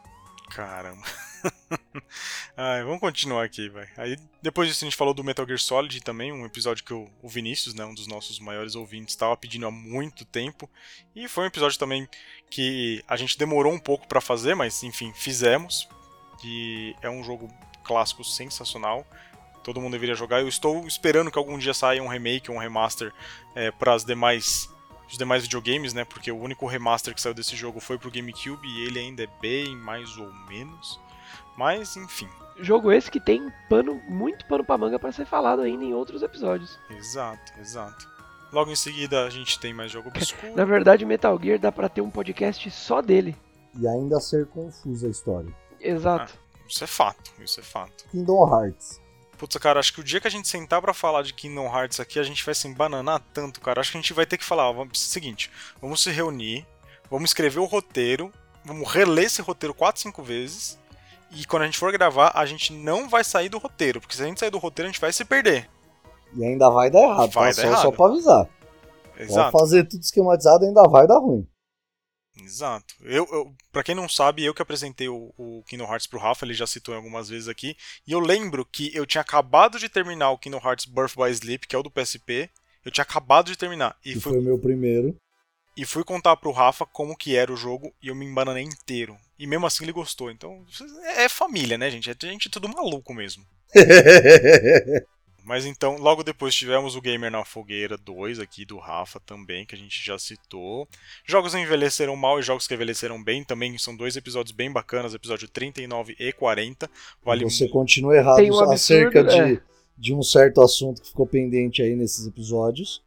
Caramba. *laughs* Ai, vamos continuar aqui, vai. Aí depois disso a gente falou do Metal Gear Solid também, um episódio que o, o Vinícius, né, um dos nossos maiores ouvintes, estava pedindo há muito tempo. E foi um episódio também que a gente demorou um pouco para fazer, mas enfim, fizemos. E é um jogo clássico sensacional. Todo mundo deveria jogar. Eu estou esperando que algum dia saia um remake ou um remaster é, para as demais os demais videogames, né? Porque o único remaster que saiu desse jogo foi pro GameCube e ele ainda é bem mais ou menos. Mas, enfim. Jogo esse que tem pano, muito pano pra manga para ser falado ainda em outros episódios. Exato, exato. Logo em seguida a gente tem mais jogo obscuro. *laughs* Na verdade, Metal Gear dá pra ter um podcast só dele. E ainda ser confusa a história. Exato. Ah, isso é fato, isso é fato. Kingdom Hearts. Putz, cara, acho que o dia que a gente sentar para falar de Kingdom Hearts aqui, a gente vai se embananar tanto, cara. Acho que a gente vai ter que falar, ó, vamos, seguinte, vamos se reunir, vamos escrever o roteiro, vamos reler esse roteiro 4, 5 vezes, e quando a gente for gravar, a gente não vai sair do roteiro, porque se a gente sair do roteiro, a gente vai se perder. E ainda vai dar errado, vai tá? dar só, errado. só pra avisar. Exato. Pode fazer tudo esquematizado, ainda vai dar ruim. Exato. Eu, eu, pra quem não sabe, eu que apresentei o, o Kingdom Hearts pro Rafa, ele já citou algumas vezes aqui. E eu lembro que eu tinha acabado de terminar o Kingdom Hearts Birth by Sleep, que é o do PSP. Eu tinha acabado de terminar. E, fui, foi o meu primeiro. e fui contar pro Rafa como que era o jogo e eu me embananei inteiro. E mesmo assim ele gostou. Então, é família, né, gente? É gente tudo maluco mesmo. *laughs* Mas então, logo depois tivemos o Gamer na Fogueira 2 aqui do Rafa também, que a gente já citou. Jogos envelheceram mal e jogos que envelheceram bem também são dois episódios bem bacanas, episódio 39 e 40. Vale Você continua errado um absurdo, acerca é. de, de um certo assunto que ficou pendente aí nesses episódios.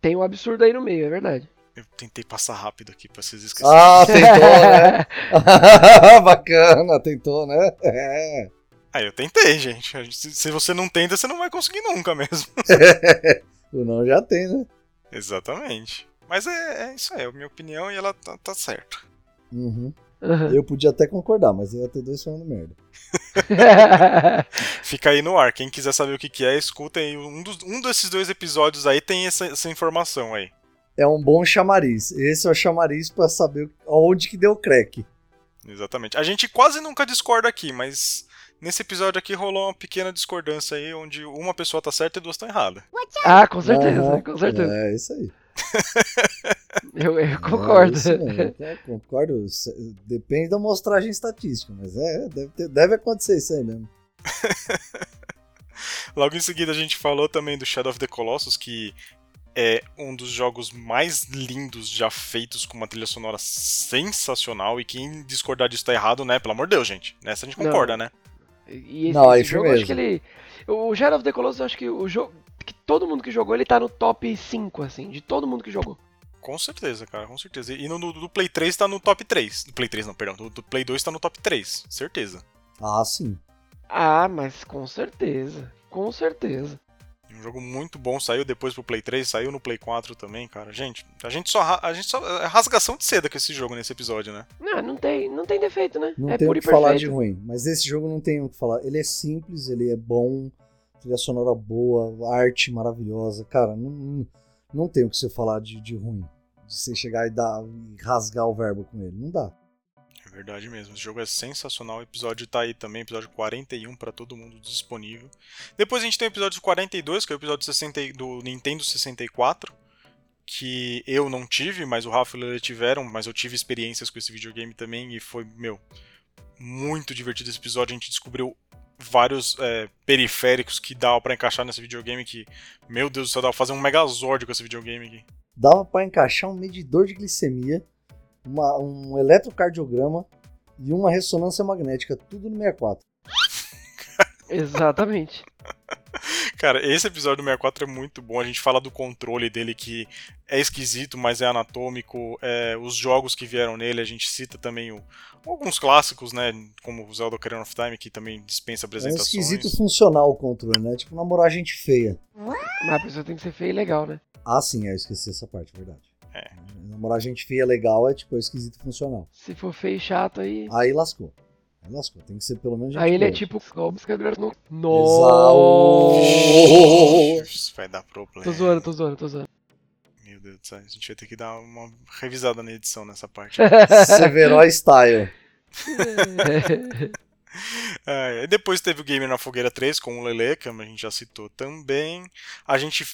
Tem um absurdo aí no meio, é verdade. Eu tentei passar rápido aqui pra vocês esquecerem. Ah, tentou, né? *laughs* *laughs* Bacana, tentou, né? É. Ah, eu tentei, gente. Se você não tenta, você não vai conseguir nunca mesmo. *laughs* O não já tem, né? Exatamente. Mas é, é isso aí, é a minha opinião e ela tá, tá certa. Uhum. Aham. Eu podia até concordar, mas eu ia ter dois falando merda. *laughs* Fica aí no ar. Quem quiser saber o que, que é, escuta aí. Um, dos, um desses dois episódios aí tem essa, essa informação aí. É um bom chamariz. Esse é o chamariz pra saber onde que deu crack. Exatamente. A gente quase nunca discorda aqui, mas nesse episódio aqui rolou uma pequena discordância aí, onde uma pessoa tá certa e duas estão erradas. ah, com certeza, com certeza. É isso aí. *laughs* Eu, eu concordo. É eu concordo. Depende da amostragem estatística, mas é, deve, ter- deve acontecer isso aí mesmo. *laughs* Logo em seguida a gente falou também do Shadow of the Colossus, que é um dos jogos mais lindos já feitos com uma trilha sonora sensacional. E quem discordar disso tá errado, né? Pelo amor de Deus, gente. Nessa a gente Não. concorda, né? E esse, Não, aí esse jogo, eu acho que ele. O Shadow of the Colossus, eu acho que o jogo. Que todo mundo que jogou, ele tá no top 5, assim, de todo mundo que jogou. Com certeza, cara, com certeza. E no, no- do Play 3 tá no top 3. Do Play 3 não, perdão. Do, do Play 2 tá no top 3, certeza. Ah, sim. Ah, mas com certeza. Com certeza. Um jogo muito bom, saiu depois pro Play 3, saiu no Play 4 também, cara. Gente, a gente só. A gente só. É rasgação de seda com esse jogo nesse episódio, né? Não, não tem, não tem defeito, né? Não é tem o que falar de ruim. Mas esse jogo não tem o que falar. Ele é simples, ele é bom, trilha sonora boa, arte maravilhosa. Cara, não, não, não tem o que você falar de, de ruim. De você chegar e, dar, e rasgar o verbo com ele. Não dá. Verdade mesmo. Esse jogo é sensacional. O episódio tá aí também, episódio 41 pra todo mundo disponível. Depois a gente tem o episódio 42, que é o episódio 60 e- do Nintendo 64. Que eu não tive, mas o Rafa e o Lele tiveram, mas eu tive experiências com esse videogame também e foi, meu, muito divertido esse episódio. A gente descobriu vários é, periféricos que dava pra encaixar nesse videogame que, meu Deus do céu, dava pra fazer um Megazord com esse videogame aqui. Dava pra encaixar um medidor de glicemia, uma- um eletrocardiograma e uma ressonância magnética, tudo no 64. *laughs* Exatamente. Cara, esse episódio do 64 é muito bom. A gente fala do controle dele que é esquisito, mas é anatômico. É, os jogos que vieram nele, a gente cita também o- alguns clássicos, né? Como o Zelda Ocarina of Time, que também dispensa É um apresentações. esquisito funcional o controle, né? Tipo namorar gente feia. Mas a pessoa tem que ser feia e legal, né? Ah, sim, é, eu esqueci essa parte, verdade. É. Namorar gente feia legal é tipo é esquisito funcional. Se for feio e chato, aí. Aí lascou. Aí lascou. Tem que ser pelo menos gente Aí ele é tipo. ó, buscador no. Nossa! Isso vai dar problema. Tô zoando, tô zoando, tô zoando. Meu Deus do céu, a gente vai ter que dar uma revisada na edição nessa parte. *laughs* Severo style. *laughs* É, depois teve o Gamer na Fogueira 3 com o Lele, que a gente já citou também. A gente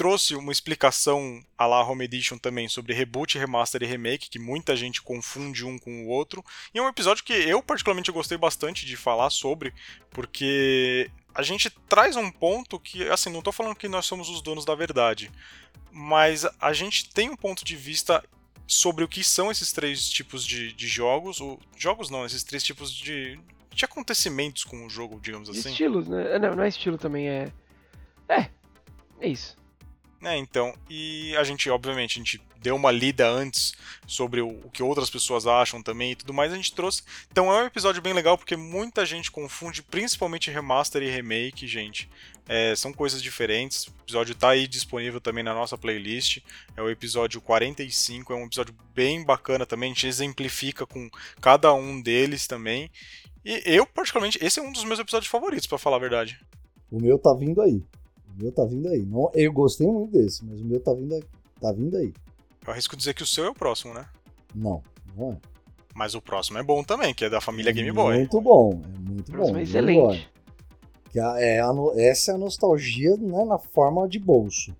trouxe uma explicação a la Home Edition também sobre reboot, remaster e remake, que muita gente confunde um com o outro. E é um episódio que eu particularmente gostei bastante de falar sobre, porque a gente traz um ponto que, assim, não estou falando que nós somos os donos da verdade, mas a gente tem um ponto de vista sobre o que são esses três tipos de, de jogos, ou, jogos não, esses três tipos de, de acontecimentos com o jogo, digamos assim. Estilos, né? Não, não é estilo também, é. É, é isso. É, então, e a gente, obviamente, a gente deu uma lida antes sobre o, o, que outras pessoas acham também e tudo mais, a gente trouxe. Então é um episódio bem legal porque muita gente confunde, principalmente remaster e remake, gente. É, são coisas diferentes. O episódio tá aí disponível também na nossa playlist. É o episódio 45, é um episódio bem bacana também. A gente exemplifica com cada um deles também. E eu, particularmente, esse é um dos meus episódios favoritos, para falar a verdade. O meu tá vindo aí. O meu tá vindo aí. Não, eu gostei muito desse, mas o meu tá vindo, tá vindo aí. Eu arrisco dizer que o seu é o próximo, né? Não, não é. Mas o próximo é bom também, que é da família Game Boy. Muito bom, é muito bom. É excelente. Que é, é a, essa é a nostalgia né, na forma de bolso.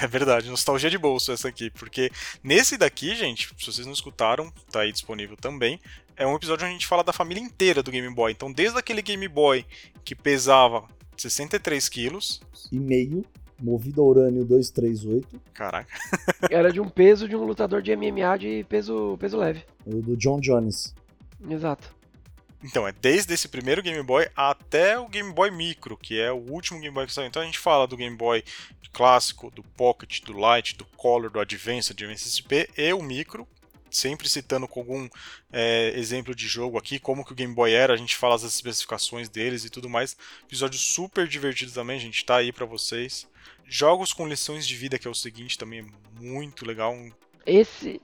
É verdade, nostalgia de bolso essa aqui, porque nesse daqui, gente, se vocês não escutaram, tá aí disponível também. É um episódio onde a gente fala da família inteira do Game Boy. Então, desde aquele Game Boy que pesava 63 quilos. E meio, movido a urânio 238. Caraca. *laughs* Era de um peso de um lutador de MMA de peso, peso leve. O do John Jones. Exato. Então, é desde esse primeiro Game Boy até o Game Boy Micro, que é o último Game Boy que saiu. Então a gente fala do Game Boy clássico, do Pocket, do Light, do Color, do Advance, do Advance SP e o Micro, sempre citando com algum é, exemplo de jogo aqui, como que o Game Boy era, a gente fala as especificações deles e tudo mais. Episódio super divertido também, gente, tá aí para vocês. Jogos com lições de vida, que é o seguinte, também é muito legal. Esse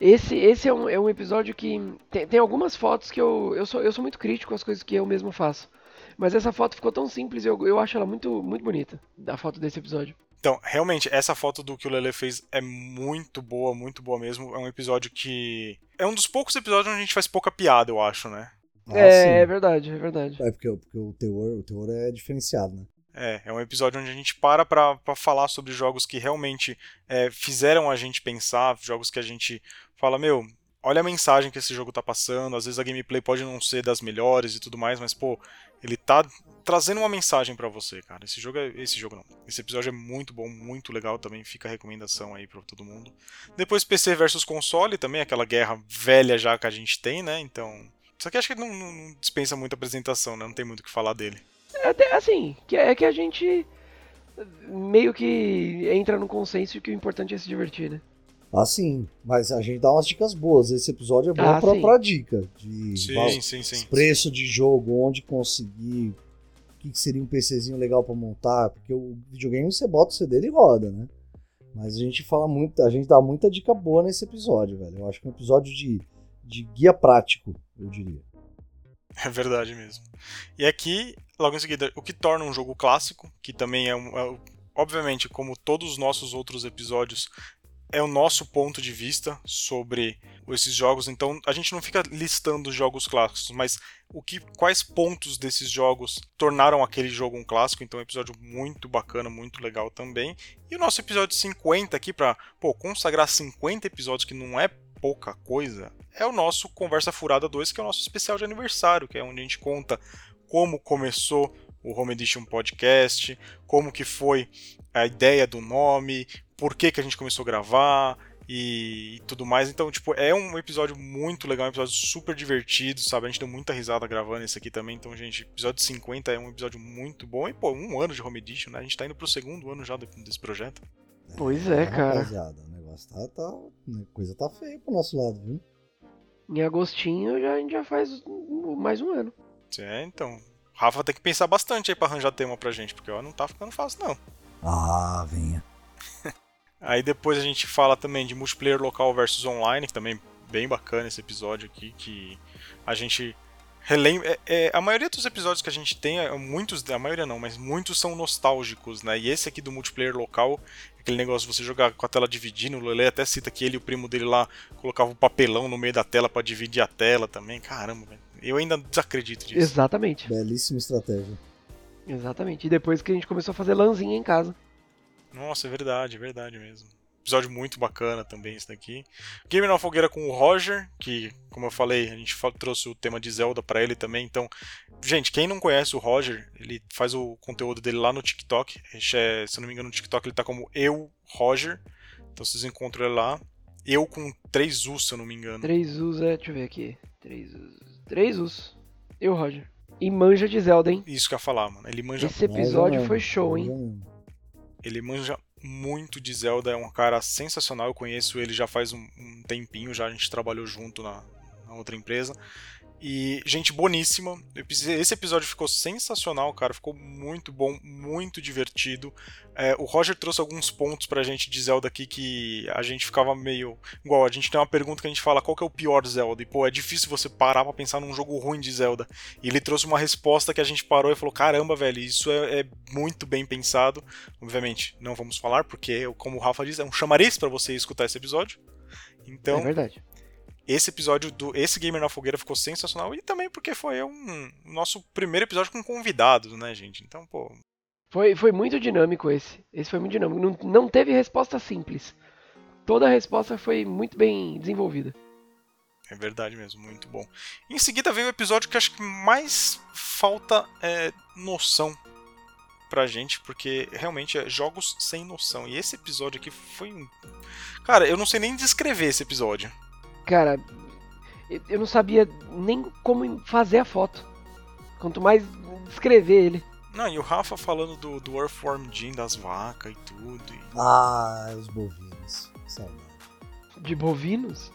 esse, esse é, um, é um episódio que tem, tem algumas fotos que eu, eu, sou, eu sou muito crítico as coisas que eu mesmo faço. Mas essa foto ficou tão simples, eu, eu acho ela muito, muito bonita, da foto desse episódio. Então, realmente, essa foto do que o Lele fez é muito boa, muito boa mesmo. É um episódio que. É um dos poucos episódios onde a gente faz pouca piada, eu acho, né? Ah, é, é verdade, é verdade. É porque, porque o, teor, o teor é diferenciado, né? É, é um episódio onde a gente para pra, pra falar sobre jogos que realmente é, fizeram a gente pensar, jogos que a gente fala, meu, olha a mensagem que esse jogo tá passando, às vezes a gameplay pode não ser das melhores e tudo mais, mas pô, ele tá trazendo uma mensagem para você, cara. Esse jogo é, esse jogo não. Esse episódio é muito bom, muito legal também, fica a recomendação aí para todo mundo. Depois PC versus console, também aquela guerra velha já que a gente tem, né? Então, só que acho que não, não dispensa muita apresentação, né? Não tem muito o que falar dele. Até assim, que é que a gente meio que entra no consenso que o importante é se divertir, né? Ah, sim. Mas a gente dá umas dicas boas. Esse episódio é bom ah, pra, pra, dica. De sim, sim, sim. Preço de jogo, onde conseguir, o que, seria um PCzinho legal para montar. Porque o videogame você bota o CD e roda, né? Mas a gente fala muito, a gente dá muita dica boa nesse episódio, velho. Eu acho que é um episódio de, de guia prático, eu diria. É verdade mesmo. E aqui, logo em seguida, o que torna um jogo clássico, que também é, um, é obviamente, como todos os nossos outros episódios, é o nosso ponto de vista sobre esses jogos. Então a gente não fica listando jogos clássicos, mas o que, quais pontos desses jogos tornaram aquele jogo um clássico. Então é um episódio muito bacana, muito legal também. E o nosso episódio 50 aqui para consagrar 50 episódios que não é pouca coisa, é o nosso Conversa Furada 2, que é o nosso especial de aniversário, que é onde a gente conta como começou o Home Edition Podcast, como que foi a ideia do nome, por que, que a gente começou a gravar e, e, tudo mais. Então, tipo, é um episódio muito legal, um episódio super divertido, sabe? A gente deu muita risada gravando esse aqui também. Então, gente, episódio 50 é um episódio muito bom. E, pô, um ano de Home Edition, né? A gente tá indo pro segundo ano já desse projeto. Pois é, cara. Rapaziada, o negócio tá, tá. A coisa tá feia pro nosso lado, viu? Em agostinho já, a gente já faz mais um ano. É, então. Rafa tem que pensar bastante aí pra arranjar tema pra gente, porque ó, não tá ficando fácil, não. Ah, venha. *laughs* Aí depois a gente fala também de multiplayer local versus online, que também é bem bacana esse episódio aqui, que a gente relembra. É, é, a maioria dos episódios que a gente tem, é, muitos, a maioria não, mas muitos são nostálgicos, né? E esse aqui do multiplayer local, aquele negócio de você jogar com a tela dividindo, o Lele até cita que ele e o primo dele lá colocavam um papelão no meio da tela para dividir a tela também. Caramba, velho. Eu ainda desacredito disso. Exatamente. Belíssima estratégia. Exatamente. E depois que a gente começou a fazer lãzinha em casa. Nossa, é verdade, é verdade mesmo. Episódio muito bacana também esse daqui. Game na Fogueira com o Roger, que, como eu falei, a gente trouxe o tema de Zelda para ele também. Então, gente, quem não conhece o Roger, ele faz o conteúdo dele lá no TikTok. É, se eu não me engano, no TikTok ele tá como Eu Roger. Então vocês encontram ele lá. Eu com 3 U's, se eu não me engano. 3 U's, é, deixa eu ver aqui. 3 U's. 3 U's. Eu, Roger. E manja de Zelda, hein? Isso que eu ia falar, mano. Ele manja. Esse episódio foi show, hein? Ele manja muito de Zelda, é um cara sensacional. Eu conheço ele já faz um, um tempinho, já a gente trabalhou junto na, na outra empresa. E gente boníssima. Esse episódio ficou sensacional, cara. Ficou muito bom, muito divertido. É, o Roger trouxe alguns pontos pra gente de Zelda aqui que a gente ficava meio. Igual, a gente tem uma pergunta que a gente fala qual que é o pior Zelda. E, pô, é difícil você parar pra pensar num jogo ruim de Zelda. E ele trouxe uma resposta que a gente parou e falou: caramba, velho, isso é, é muito bem pensado. Obviamente, não vamos falar, porque, como o Rafa diz, é um chamariz para você escutar esse episódio. Então, é verdade esse episódio do esse Gamer na Fogueira ficou sensacional e também porque foi um nosso primeiro episódio com convidados, né, gente? Então, pô. Foi, foi muito dinâmico esse. Esse foi muito dinâmico. Não, não teve resposta simples. Toda a resposta foi muito bem desenvolvida. É verdade mesmo, muito bom. Em seguida vem o episódio que acho que mais falta é, noção pra gente, porque realmente é jogos sem noção. E esse episódio aqui foi um. Cara, eu não sei nem descrever esse episódio. Cara, eu não sabia nem como fazer a foto. Quanto mais descrever ele. Não, e o Rafa falando do, do Earthworm Jim, das vacas e tudo. E... Ah, os bovinos. Saudade. De bovinos?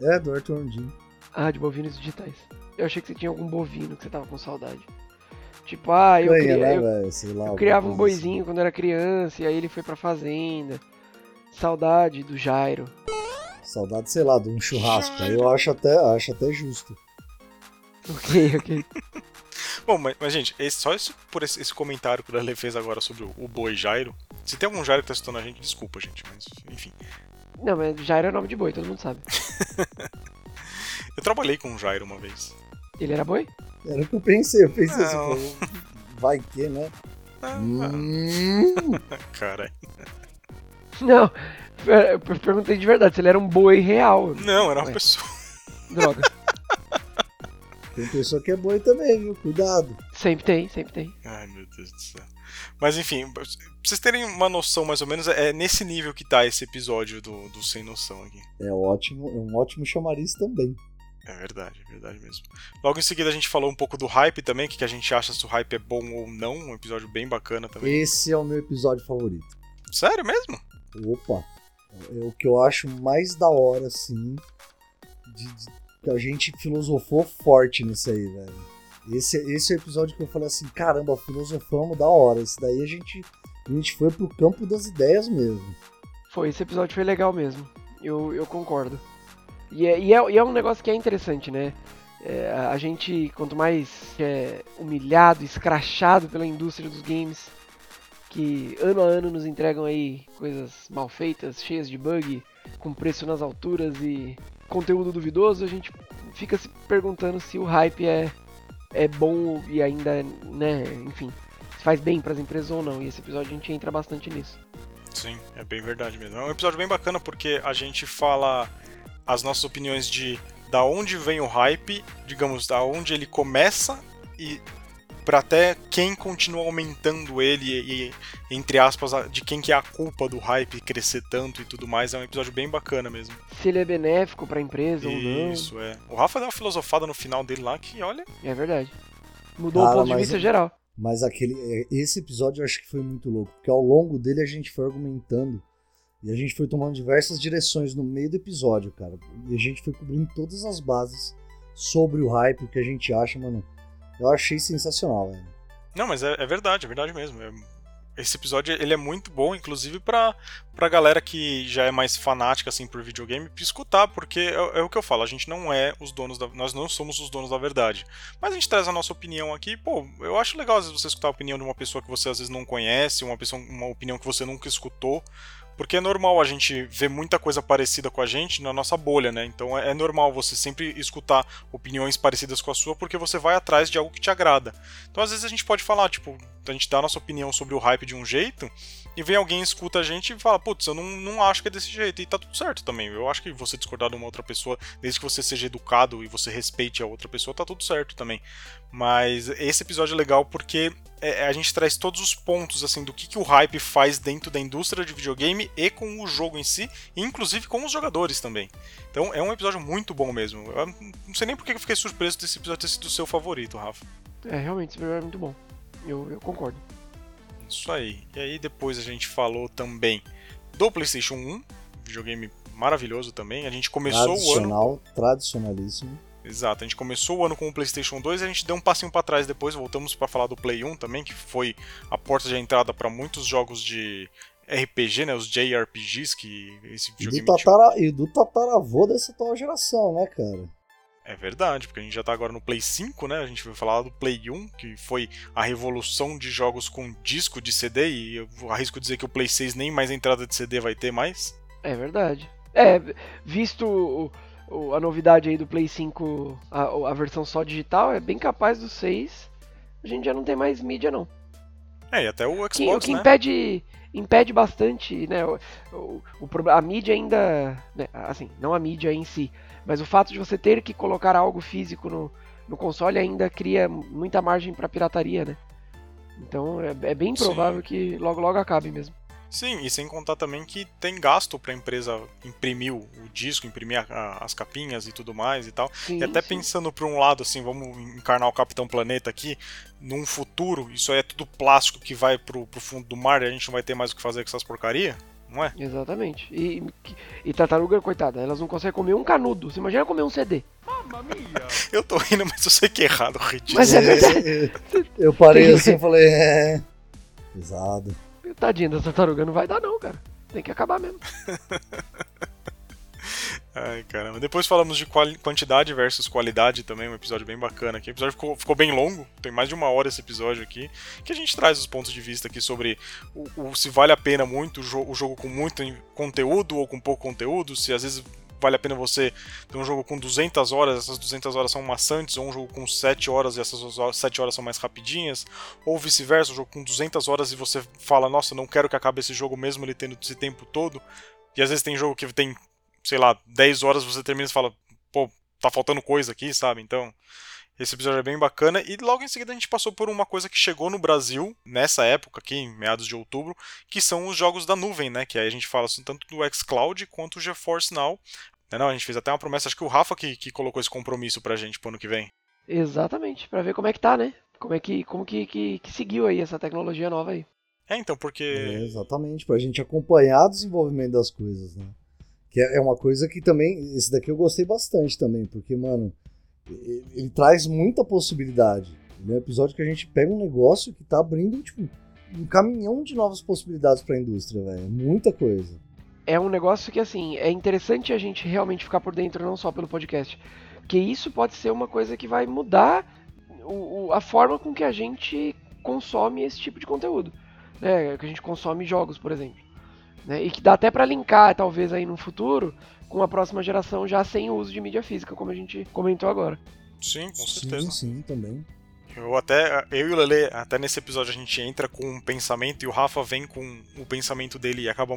É, do Earthworm Jim. Ah, de bovinos digitais. Eu achei que você tinha algum bovino que você tava com saudade. Tipo, ah, eu, Ganha, né, eu, lá, eu criava um boizinho assim. quando era criança e aí ele foi pra fazenda. Saudade do Jairo. Saudade, sei lá, de um churrasco. Aí eu acho até, acho até justo. Ok, ok. *laughs* Bom, mas, mas, gente, esse, só esse, por esse, esse, comentário que o Lele fez agora sobre o, o, boi Jairo. Se tem algum Jairo que tá assistindo a gente, desculpa, gente, mas enfim. Não, mas Jairo é nome de boi, todo mundo sabe. *laughs* eu trabalhei com um Jairo uma vez. Ele era boi? Era o que eu pensei, eu pensei assim, vai que, né? Ah, hum. *laughs* Cara. Não, eu perguntei de verdade se ele era um boi real. Não, era uma Ué. pessoa. Droga. *laughs* Tem pessoa que é boi também, viu? Cuidado. Sempre tem, sempre tem. Ai, meu Deus do céu. Mas enfim, pra vocês terem uma noção mais ou menos, é nesse nível que tá esse episódio do, do Sem Noção aqui. É ótimo, é um ótimo chamariz também. É verdade, é verdade mesmo. Logo em seguida a gente falou um pouco do hype também, o que a gente acha se o hype é bom ou não, um episódio bem bacana também. Esse é o meu episódio favorito. Sério mesmo? Opa, é o que eu acho mais da hora, assim, de, de, a gente filosofou forte nisso aí, velho. Esse, esse é o episódio que eu falei assim, caramba, filosofamos da hora. Esse daí a gente, a gente foi pro campo das ideias mesmo. Foi, esse episódio foi legal mesmo. Eu, eu concordo. E é, e, é, e é um negócio que é interessante, né? É, a gente, quanto mais é humilhado, escrachado pela indústria dos games, que ano a ano nos entregam aí coisas mal feitas, cheias de bug, com preço nas alturas e conteúdo duvidoso, a gente fica se perguntando se o hype é, é bom e ainda, né, enfim, faz bem para as empresas ou não. E esse episódio a gente entra bastante nisso. Sim, é bem verdade mesmo. É um episódio bem bacana porque a gente fala as nossas opiniões de da onde vem o hype, digamos, da onde ele começa e para até quem continua aumentando ele e, entre aspas, de quem que é a culpa do hype crescer tanto e tudo mais. É um episódio bem bacana mesmo. Se ele é benéfico para a empresa Isso, ou não. Isso, é. O Rafa deu uma filosofada no final dele lá que, olha... É verdade. Mudou o ponto de vista geral. Mas aquele, é, esse episódio eu acho que foi muito louco, porque ao longo dele a gente foi argumentando e a gente foi tomando diversas direções no meio do episódio, cara. E a gente foi cobrindo todas as bases sobre o hype, o que a gente acha, mano. Eu achei sensacional, velho. Não, mas é, é, verdade, é verdade mesmo. É, esse episódio ele é muito bom, inclusive pra, pra galera que já é mais fanática assim por videogame escutar, porque é, é, o que eu falo, a gente não é os donos da. Nós não somos os donos da verdade. Mas a gente traz a nossa opinião aqui, pô, eu acho legal às vezes você escutar a opinião de uma pessoa que você às vezes não conhece, uma pessoa, uma opinião que você nunca escutou Porque é normal a gente ver muita coisa parecida com a gente na nossa bolha, né? Então é, é normal você sempre escutar opiniões parecidas com a sua porque você vai atrás de algo que te agrada. Então às vezes a gente pode falar, tipo, a gente dá a nossa opinião sobre o hype de um jeito e vem alguém, escuta a gente e fala, putz, eu não, não acho que é desse jeito. E tá tudo certo também. Eu acho que você discordar de uma outra pessoa, desde que você seja educado e você respeite a outra pessoa, tá tudo certo também. Mas esse episódio é legal porque é, a gente traz todos os pontos assim do que, que o hype faz dentro da indústria de videogame e com o jogo em si, inclusive com os jogadores também. Então é um episódio muito bom mesmo. Eu não sei nem porque eu fiquei surpreso desse episódio ter sido o seu favorito, Rafa. É, realmente, esse episódio é muito bom. Eu, eu concordo. Isso aí. E aí depois a gente falou também do PlayStation 1, videogame maravilhoso também. A gente começou o ano. Tradicionalíssimo. Exato, a gente começou o ano com o PlayStation 2 e a gente deu um passinho para trás depois, voltamos para falar do Play 1 também, que foi a porta de entrada para muitos jogos de RPG, né, os JRPGs que esse videogame e do, tatara, e do tataravô dessa atual geração, né, cara? É verdade, porque a gente já tá agora no Play 5, né? A gente vai falar do Play 1, que foi a revolução de jogos com disco de CD, e eu arrisco dizer que o Play 6 nem mais entrada de CD vai ter mais. É verdade. É, visto o, a novidade aí do Play 5, a, a, versão só digital, é bem capaz do 6. A gente já não tem mais mídia, não. É, e até o Xbox, que, o que né? impede, impede bastante, né? O, o, o, a mídia ainda. Né, assim, não a mídia em si, mas o fato de você ter que colocar algo físico no, no console ainda cria muita margem para pirataria, né? Então é, é bem provável Sim. que logo logo acabe mesmo. Sim, e sem contar também que tem gasto para a empresa imprimir o disco, imprimir a, a, as capinhas e tudo mais e tal. Sim, e até sim. pensando por um lado, assim, vamos encarnar o Capitão Planeta aqui, num futuro, isso aí é tudo plástico que vai pro, pro fundo do mar e a gente não vai ter mais o que fazer com essas porcaria, não é? Exatamente. E, e tartaruga, coitada, elas não conseguem comer um canudo. Você imagina comer um CD. eu tô rindo, mas eu sei que é errado, ridículo. Mas é verdade. eu parei assim e falei, é. Pesado. Tadinha da tartaruga, não vai dar não, cara. Tem que acabar mesmo. *laughs* Ai, caramba. Depois falamos de quantidade versus qualidade também, um episódio bem bacana aqui. O episódio ficou, ficou, bem longo, tem mais de uma hora esse episódio aqui, que a gente traz os pontos de vista aqui sobre o, o se vale a pena muito o, jo o jogo com muito conteúdo ou com pouco conteúdo, se às vezes vale a pena você ter um jogo com 200 horas, essas 200 horas são maçantes, ou um jogo com 7 horas e essas 7 horas são mais rapidinhas, ou vice-versa, um jogo com 200 horas e você fala, nossa, não quero que acabe esse jogo mesmo ele tendo esse tempo todo. E às vezes tem jogo que tem, sei lá, 10 horas você termina e fala, pô, tá faltando coisa aqui, sabe? Então, esse episódio é bem bacana. E logo em seguida a gente passou por uma coisa que chegou no Brasil, nessa época aqui, em meados de outubro, que são os jogos da nuvem, né? Que aí a gente fala assim, tanto do xCloud quanto o GeForce Now. Não, né, não, a gente fez até uma promessa, acho que o Rafa que, que colocou esse compromisso pra gente pro ano que vem. Exatamente, para ver como é que tá, né? Como é que, como que, que, que seguiu aí essa tecnologia nova aí. É, então, porque. É, exatamente, pra gente acompanhar o desenvolvimento das coisas, né? Que é, é uma coisa que também. Esse daqui eu gostei bastante também, porque, mano, ele, ele traz muita possibilidade. É um episódio que a gente pega um negócio que tá abrindo, tipo, um caminhão de novas possibilidades pra indústria, velho. Muita coisa. É um negócio que, assim, é interessante a gente realmente ficar por dentro, não só pelo podcast. Porque isso pode ser uma coisa que vai mudar o, o, a forma com que a gente consome esse tipo de conteúdo. Né? Que a gente consome jogos, por exemplo. Né? E que dá até para linkar, talvez, aí no futuro, com a próxima geração já sem o uso de mídia física, como a gente comentou agora. Sim, com certeza. Sim, sim, também. Eu até, eu e o Lele, até nesse episódio a gente entra com um pensamento e o Rafa vem com o pensamento dele e acaba,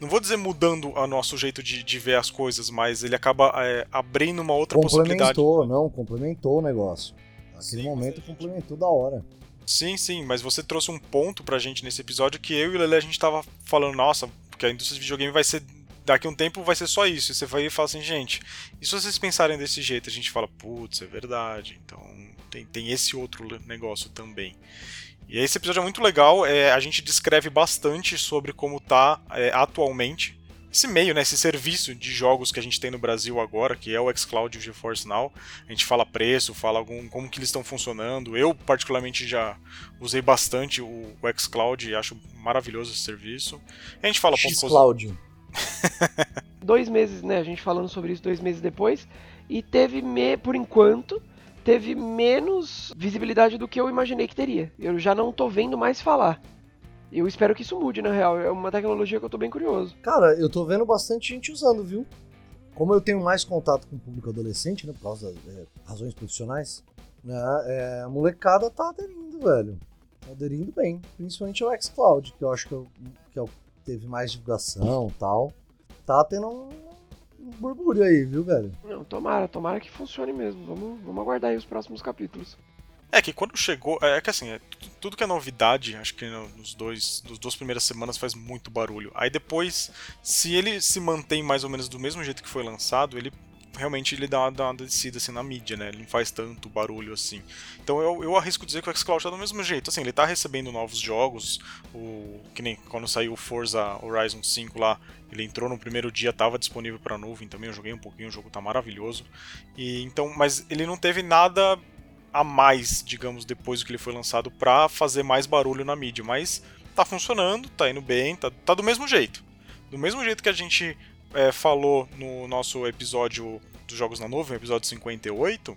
não vou dizer mudando o nosso jeito de, de ver as coisas, mas ele acaba é, abrindo uma outra possibilidade. Complementou, não, complementou o negócio. Naquele sim, momento complementou da hora. Sim, sim, mas você trouxe um ponto pra gente nesse episódio que eu e o Lele a gente tava falando, nossa, porque a indústria de videogame vai ser daqui a um tempo vai ser só isso. E você vai e fala assim, gente, e se vocês pensarem desse jeito? A gente fala, putz, é verdade. Então tem, tem esse outro negócio também. E esse episódio é muito legal, é, a gente descreve bastante sobre como tá é, atualmente esse meio, né, esse serviço de jogos que a gente tem no Brasil agora, que é o xCloud e o GeForce Now. A gente fala preço, fala algum, como que eles estão funcionando. Eu, particularmente, já usei bastante o, o xCloud e acho maravilhoso esse serviço. A gente fala... xCloud. *laughs* dois meses, né, a gente falando sobre isso dois meses depois, e teve, me, por enquanto, teve menos visibilidade do que eu imaginei que teria. Eu já não tô vendo mais falar. Eu espero que isso mude, na real. É uma tecnologia que eu tô bem curioso. Cara, eu tô vendo bastante gente usando, viu? Como eu tenho mais contato com o público adolescente, né? Por causa de é, razões profissionais, né? É, a molecada tá aderindo, velho. Tá aderindo bem. Principalmente o xCloud, que eu acho que, eu, que é o que teve mais divulgação e tal. Tá tendo um, um burbúrio aí, viu, velho? Não, tomara, tomara que funcione mesmo. Vamos, vamos aguardar aí os próximos capítulos. É que quando chegou. É que assim, é, tudo que é novidade, acho que nos dois, nos duas primeiras semanas faz muito barulho. Aí depois, se ele se mantém mais ou menos do mesmo jeito que foi lançado, ele realmente ele dá, dá uma descida assim na mídia, né? Ele não faz tanto barulho assim. Então eu, eu arrisco dizer que o xCloud tá do mesmo jeito. Assim, ele tá recebendo novos jogos, o que nem quando saiu o Forza Horizon 5 lá, ele entrou no primeiro dia, tava disponível para nuvem também, eu joguei um pouquinho, o jogo tá maravilhoso. E então, mas ele não teve nada a mais, digamos, depois do que ele foi lançado para fazer mais barulho na mídia, mas tá funcionando, tá indo bem, tá, tá do mesmo jeito. Do mesmo jeito que a gente é, falou no nosso episódio dos Jogos na Nuvem, episódio 58,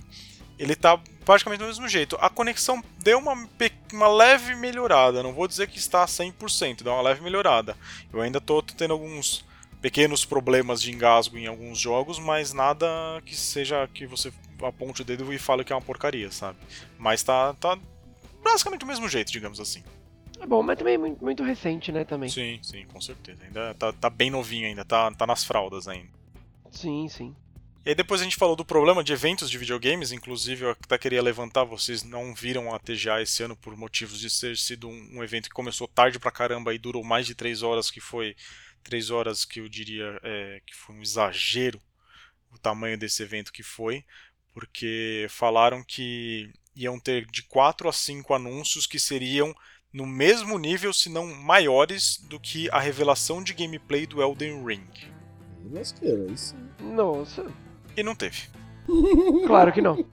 ele tá praticamente do mesmo jeito. A conexão deu uma, uma leve melhorada, não vou dizer que está 100%, deu uma leve melhorada. Eu ainda tô tendo alguns pequenos problemas de engasgo em alguns jogos, mas nada que seja que você aponte o dedo e fale que é uma porcaria, sabe? Mas tá, tá basicamente do mesmo jeito, digamos assim. É bom, mas também é muito, muito recente, né, também. Sim, sim, com certeza. Ainda tá, tá bem novinho ainda, tá, tá nas fraldas ainda. Sim, sim. E aí depois a gente falou do problema de eventos de videogames, inclusive eu até queria levantar, vocês não viram a TGA esse ano por motivos de ter sido um, um evento que começou tarde pra caramba e durou mais de três horas, que foi três horas que eu diria é, que foi um exagero o tamanho desse evento que foi, porque falaram que iam ter de 4 a 5 anúncios que seriam no mesmo nível, se não maiores, do que a revelação de gameplay do Elden Ring. Lasqueira, isso. Nossa. E não teve. *laughs* Claro que não.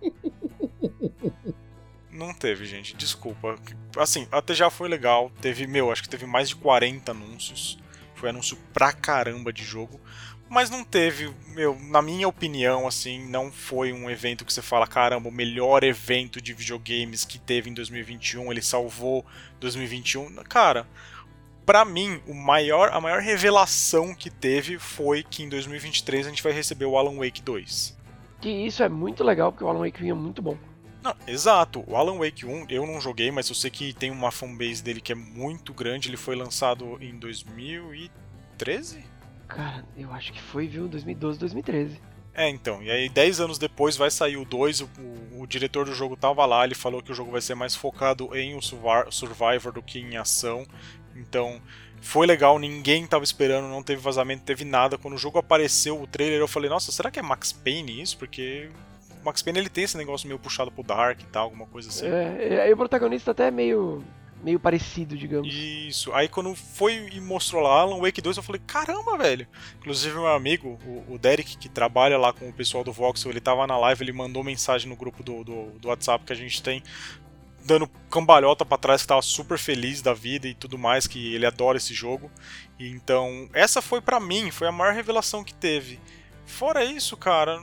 Não teve, gente. Desculpa. Assim, até já foi legal. Teve, meu, acho que teve mais de 40 anúncios. Foi anúncio pra caramba de jogo. Mas não teve, meu, na minha opinião, assim, não foi um evento que você fala, caramba, o melhor evento de videogames que teve em 2021, ele salvou 2021. Cara, para mim, o maior, a maior revelação que teve foi que em 2023 a gente vai receber o Alan Wake 2. Que isso é muito legal, porque o Alan Wake vinha muito bom. Não, exato. O Alan Wake 1 eu não joguei, mas eu sei que tem uma fanbase dele que é muito grande. Ele foi lançado em 2013? Cara, eu acho que foi, viu? 2012, 2013. É, então. E aí, 10 anos depois vai sair o 2. O, o, o, diretor do jogo tava lá. Ele falou que o jogo vai ser mais focado em o Survivor do que em ação. Então, foi legal. Ninguém tava esperando. Não teve vazamento, não teve nada. Quando o jogo apareceu, o trailer, eu falei: Nossa, será que é Max Payne isso? Porque Max Payne ele tem esse negócio meio puxado pro Dark e tal, alguma coisa assim. É, e o protagonista até é meio meio parecido, digamos. Isso. Aí quando foi e mostrou lá Alan Wake 2, eu falei, caramba, velho. Inclusive meu amigo, o, o Derek, que trabalha lá com o pessoal do Voxel, ele tava na live, ele mandou mensagem no grupo do, do, do WhatsApp que a gente tem, dando cambalhota para trás, que tava super feliz da vida e tudo mais, que ele adora esse jogo. E, então, essa foi para mim, foi a maior revelação que teve. Fora isso, cara,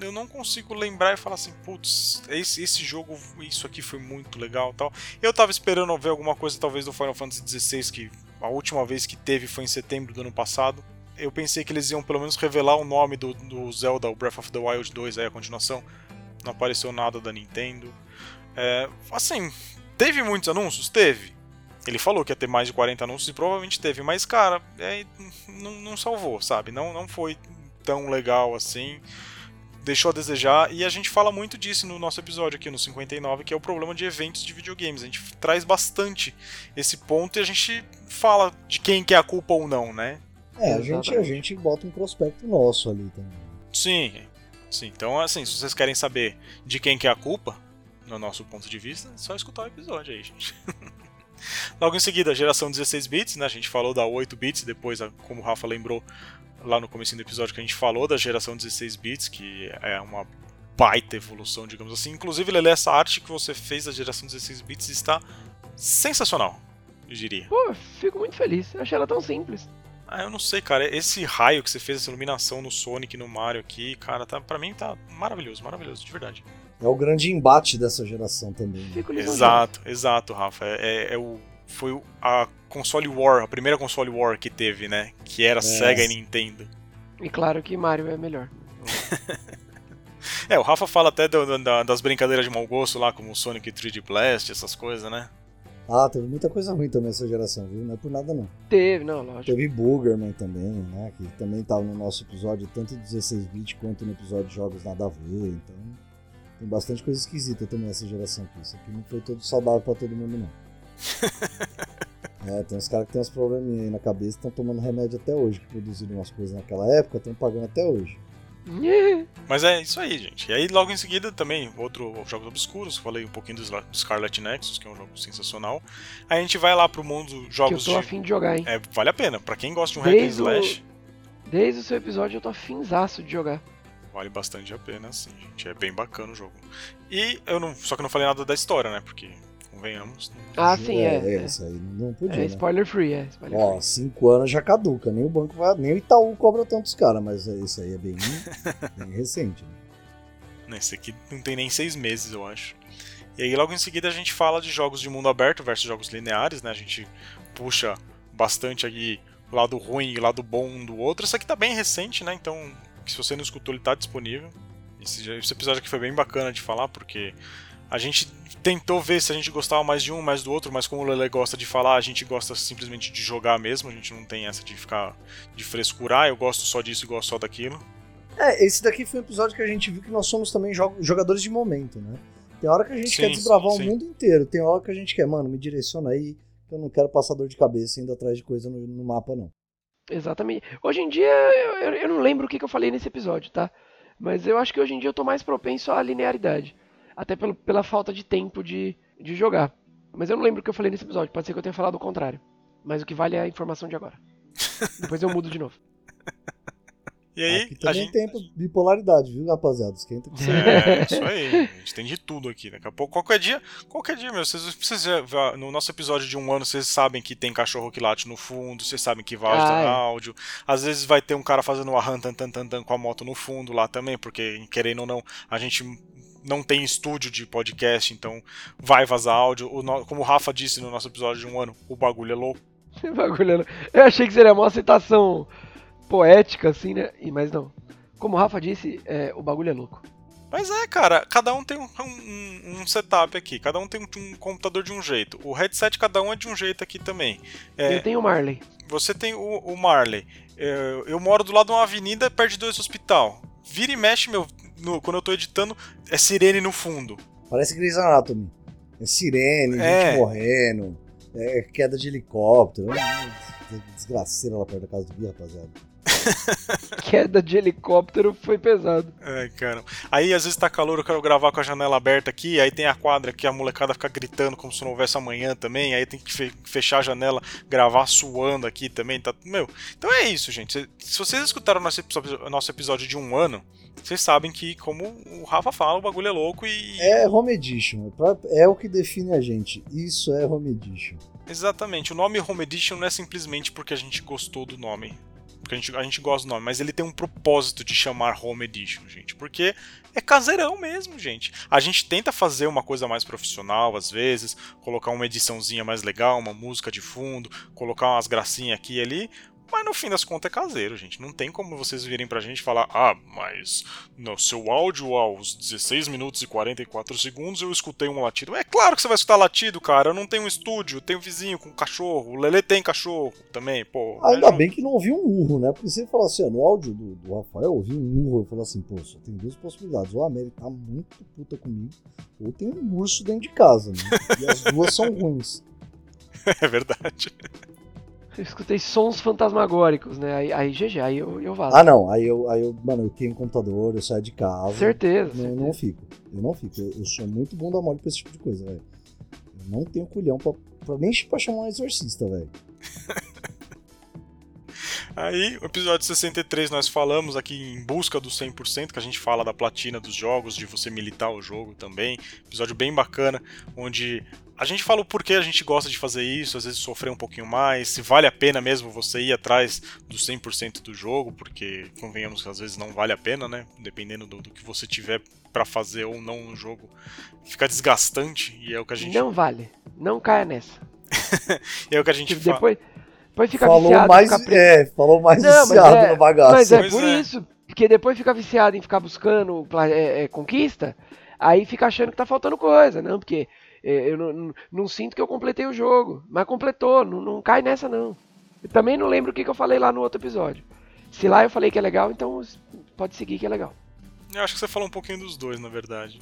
eu não consigo lembrar e falar assim, putz, esse, esse jogo, isso aqui foi muito legal tal. Eu tava esperando ver alguma coisa, talvez, do Final Fantasy XVI, que a última vez que teve foi em setembro do ano passado. Eu pensei que eles iam pelo menos revelar o nome do, do Zelda, o Breath of the Wild 2, aí a continuação. Não apareceu nada da Nintendo. É, assim, teve muitos anúncios? Teve. Ele falou que ia ter mais de 40 anúncios e provavelmente teve, mas cara, é, não, não salvou, sabe? Não, não foi tão legal assim deixou a desejar, e a gente fala muito disso no nosso episódio aqui, no 59, que é o problema de eventos de videogames. A gente traz bastante esse ponto e a gente fala de quem que é a culpa ou não, né? É, a gente, a gente bota um prospecto nosso ali também. Sim, sim. Então, assim, se vocês querem saber de quem que é a culpa, no nosso ponto de vista, é só escutar o episódio aí, gente. *laughs* Logo em seguida, a geração 16 bits, né? A gente falou da 8 bits, depois, como o Rafa lembrou, lá no começo do episódio que a gente falou da geração 16 bits, que é uma baita evolução, digamos assim. Inclusive, Lele, essa arte que você fez da geração 16 bits está sensacional, eu diria. Pô, fico muito feliz. Eu achei ela tão simples. Ah, eu não sei, cara. Esse raio que você fez, essa iluminação no Sonic no Mario aqui, cara, tá, pra mim tá maravilhoso, maravilhoso, de verdade. É o grande embate dessa geração também. Né? Exato, exato, Rafa. É, é, é o, foi a console war, a primeira console war que teve, né? Que era Sega e Nintendo. E claro que Mario é melhor. *laughs* é, o Rafa fala até do, do, das brincadeiras de mau gosto lá, como o Sonic 3D Blast, essas coisas, né? Ah, teve muita coisa ruim também essa geração, viu? Não é por nada não. Teve, não, lógico. Teve Boogerman também, né? Que também tava no nosso episódio, tanto 16 bit quanto no episódio de jogos nada a ver, então. Tem bastante coisa esquisita também essa geração aqui. Isso aqui não foi todo saudável pra todo mundo, não. *laughs* é, tem uns caras que tem uns probleminha aí na cabeça estão tomando remédio até hoje, que produziram umas coisas naquela época, estão pagando até hoje. *laughs* Mas é isso aí, gente. E aí, logo em seguida, também, outro Jogos Obscuros. Falei um pouquinho do Scarlet Nexus, que é um jogo sensacional. Aí a gente vai lá pro mundo jogos que eu tô de... afim de jogar, hein? É, vale a pena. Pra quem gosta de um hack and slash... Desde o seu episódio eu tô afinzaço de jogar. Vale bastante a pena, sim, gente. É bem bacana o jogo. E eu não. Só que eu não falei nada da história, né? Porque convenhamos. Ah, sim, é. É, é. Isso aí não podia. É né? spoiler free, é. Spoiler Ó, free. cinco anos já caduca. Nem o banco vai. Nem o Itaú cobra tantos caras, mas isso aí é bem, *laughs* bem recente. Né? Esse aqui não tem nem seis meses, eu acho. E aí logo em seguida a gente fala de jogos de mundo aberto versus jogos lineares, né? A gente puxa bastante aqui o lado ruim e o lado bom um do outro. Esse aqui tá bem recente, né? Então, se você não escutou, ele tá disponível. Esse, esse episódio aqui foi bem bacana de falar, porque a gente tentou ver se a gente gostava mais de um, mais do outro, mas como o Lele gosta de falar, a gente gosta simplesmente de jogar mesmo, a gente não tem essa de ficar de frescurar, eu gosto só disso e gosto só daquilo. É, esse daqui foi um episódio que a gente viu que nós somos também jogadores de momento, né? Tem hora que a gente sim, quer desbravar sim, o mundo inteiro, tem hora que a gente quer, mano, me direciona aí, que eu não quero passar dor de cabeça indo atrás de coisa no, no mapa, não. Exatamente. Hoje em dia, eu, eu não lembro o que, que eu falei nesse episódio, tá? Mas eu acho que hoje em dia eu tô mais propenso à linearidade até pelo, pela falta de tempo de, de jogar. Mas eu não lembro o que eu falei nesse episódio, pode ser que eu tenha falado o contrário. Mas o que vale é a informação de agora. *laughs* Depois eu mudo de novo. E aí, aqui também gente... tem bipolaridade, viu, rapaziada? Esquenta *laughs* com É, isso aí. A gente tem de tudo aqui. Daqui a pouco, qualquer dia, qualquer dia, meu. Vocês, vocês no nosso episódio de um ano, vocês sabem que tem cachorro que late no fundo, vocês sabem que vaza ah, é. áudio. Às vezes vai ter um cara fazendo uma ran tan, tan, tan, tan com a moto no fundo lá também, porque, querendo ou não, a gente não tem estúdio de podcast, então vai vazar áudio. O, como o Rafa disse no nosso episódio de um ano, o bagulho é louco. *laughs* o bagulho é louco. Eu achei que seria uma citação poética, assim, né? Mas não. Como o Rafa disse, é, o bagulho é louco. Mas é, cara, cada um tem um, um, um setup aqui, cada um tem um, um, computador de um jeito. O headset, cada um é de um jeito aqui também. É, eu tenho o Marley. Você tem o, o Marley. Eu, eu, moro do lado de uma avenida perto de dois hospital. Vira e mexe, meu, no, quando eu tô editando, é sirene no fundo. Parece Grey's Anatomy. É sirene, é. gente morrendo, é queda de helicóptero. Desgraceira lá perto da casa do Gui, rapaziada. *laughs* Queda de helicóptero foi pesado. É, cara. Aí às vezes tá calor, eu quero gravar com a janela aberta aqui, aí tem a quadra que a molecada fica gritando como se não houvesse amanhã também, aí tem que fechar a janela, gravar suando aqui também, tá. Meu. Então é isso, gente. Se vocês escutaram nosso episódio, nosso episódio de um ano, vocês sabem que, como o Rafa fala, o bagulho é louco e. É Home Edition. É o que define a gente. Isso é Home Edition. Exatamente. O nome Home Edition não é simplesmente porque a gente gostou do nome porque a gente, a gente gosta do nome, mas ele tem um propósito de chamar Home Edition, gente, porque é caseirão mesmo, gente. A gente tenta fazer uma coisa mais profissional às vezes, colocar uma ediçãozinha mais legal, uma música de fundo, colocar umas gracinhas aqui e ali, mas no fim das contas é caseiro, gente. Não tem como vocês virem pra gente falar, ah, mas no seu áudio aos 16 minutos e 44 segundos eu escutei um latido. É claro que você vai escutar latido, cara. Eu não tenho um estúdio, tenho um vizinho com um cachorro. O Lele tem cachorro também, pô. Ainda bem que não ouvi um urro, né? Porque você fala assim, ó, no áudio do, do Rafael, eu ouvi um urro. Eu falei assim, pô, só tem duas possibilidades. Ou a América tá muito puta comigo, ou tem um urso dentro de casa, né? E as duas são ruins. *laughs* É verdade. Eu escutei sons fantasmagóricos, né? Aí, aí GG, aí eu, eu vazo. Ah, não. Aí eu, aí eu, mano, eu tenho um computador, eu saio de casa. Certeza. Eu certeza. não fico. Eu não fico. Eu, eu sou muito bom da mole pra esse tipo de coisa, velho. Eu não tenho culhão pra, pra nem pra chamar um exorcista, velho. *laughs* Aí, o episódio 63 nós falamos aqui em busca do 100%, que a gente fala da platina dos jogos, de você militar o jogo também. Episódio bem bacana, onde a gente fala o porquê a gente gosta de fazer isso, às vezes sofrer um pouquinho mais, se vale a pena mesmo você ir atrás do 100% do jogo, porque convenhamos que às vezes não vale a pena, né? Dependendo do, do que você tiver para fazer ou não no jogo, fica desgastante e é o que a gente. Não vale, não caia nessa. *laughs* e é o que a gente Tipo, fala. depois, depois fica falou viciado. mais, fica é, falou mais Não, mas viciado é- no bagaço. Mas é Pois por é. isso. Porque depois fica viciado em ficar buscando é, é, conquista, aí fica achando que tá faltando coisa. Não, porque eu não, não- não sinto que eu completei o jogo. Mas completou, não, não cai nessa não. Eu também não lembro o que, que eu falei lá no outro episódio. Se lá eu falei que é legal, então pode seguir que é legal. Eu acho que você falou um pouquinho dos dois, na verdade.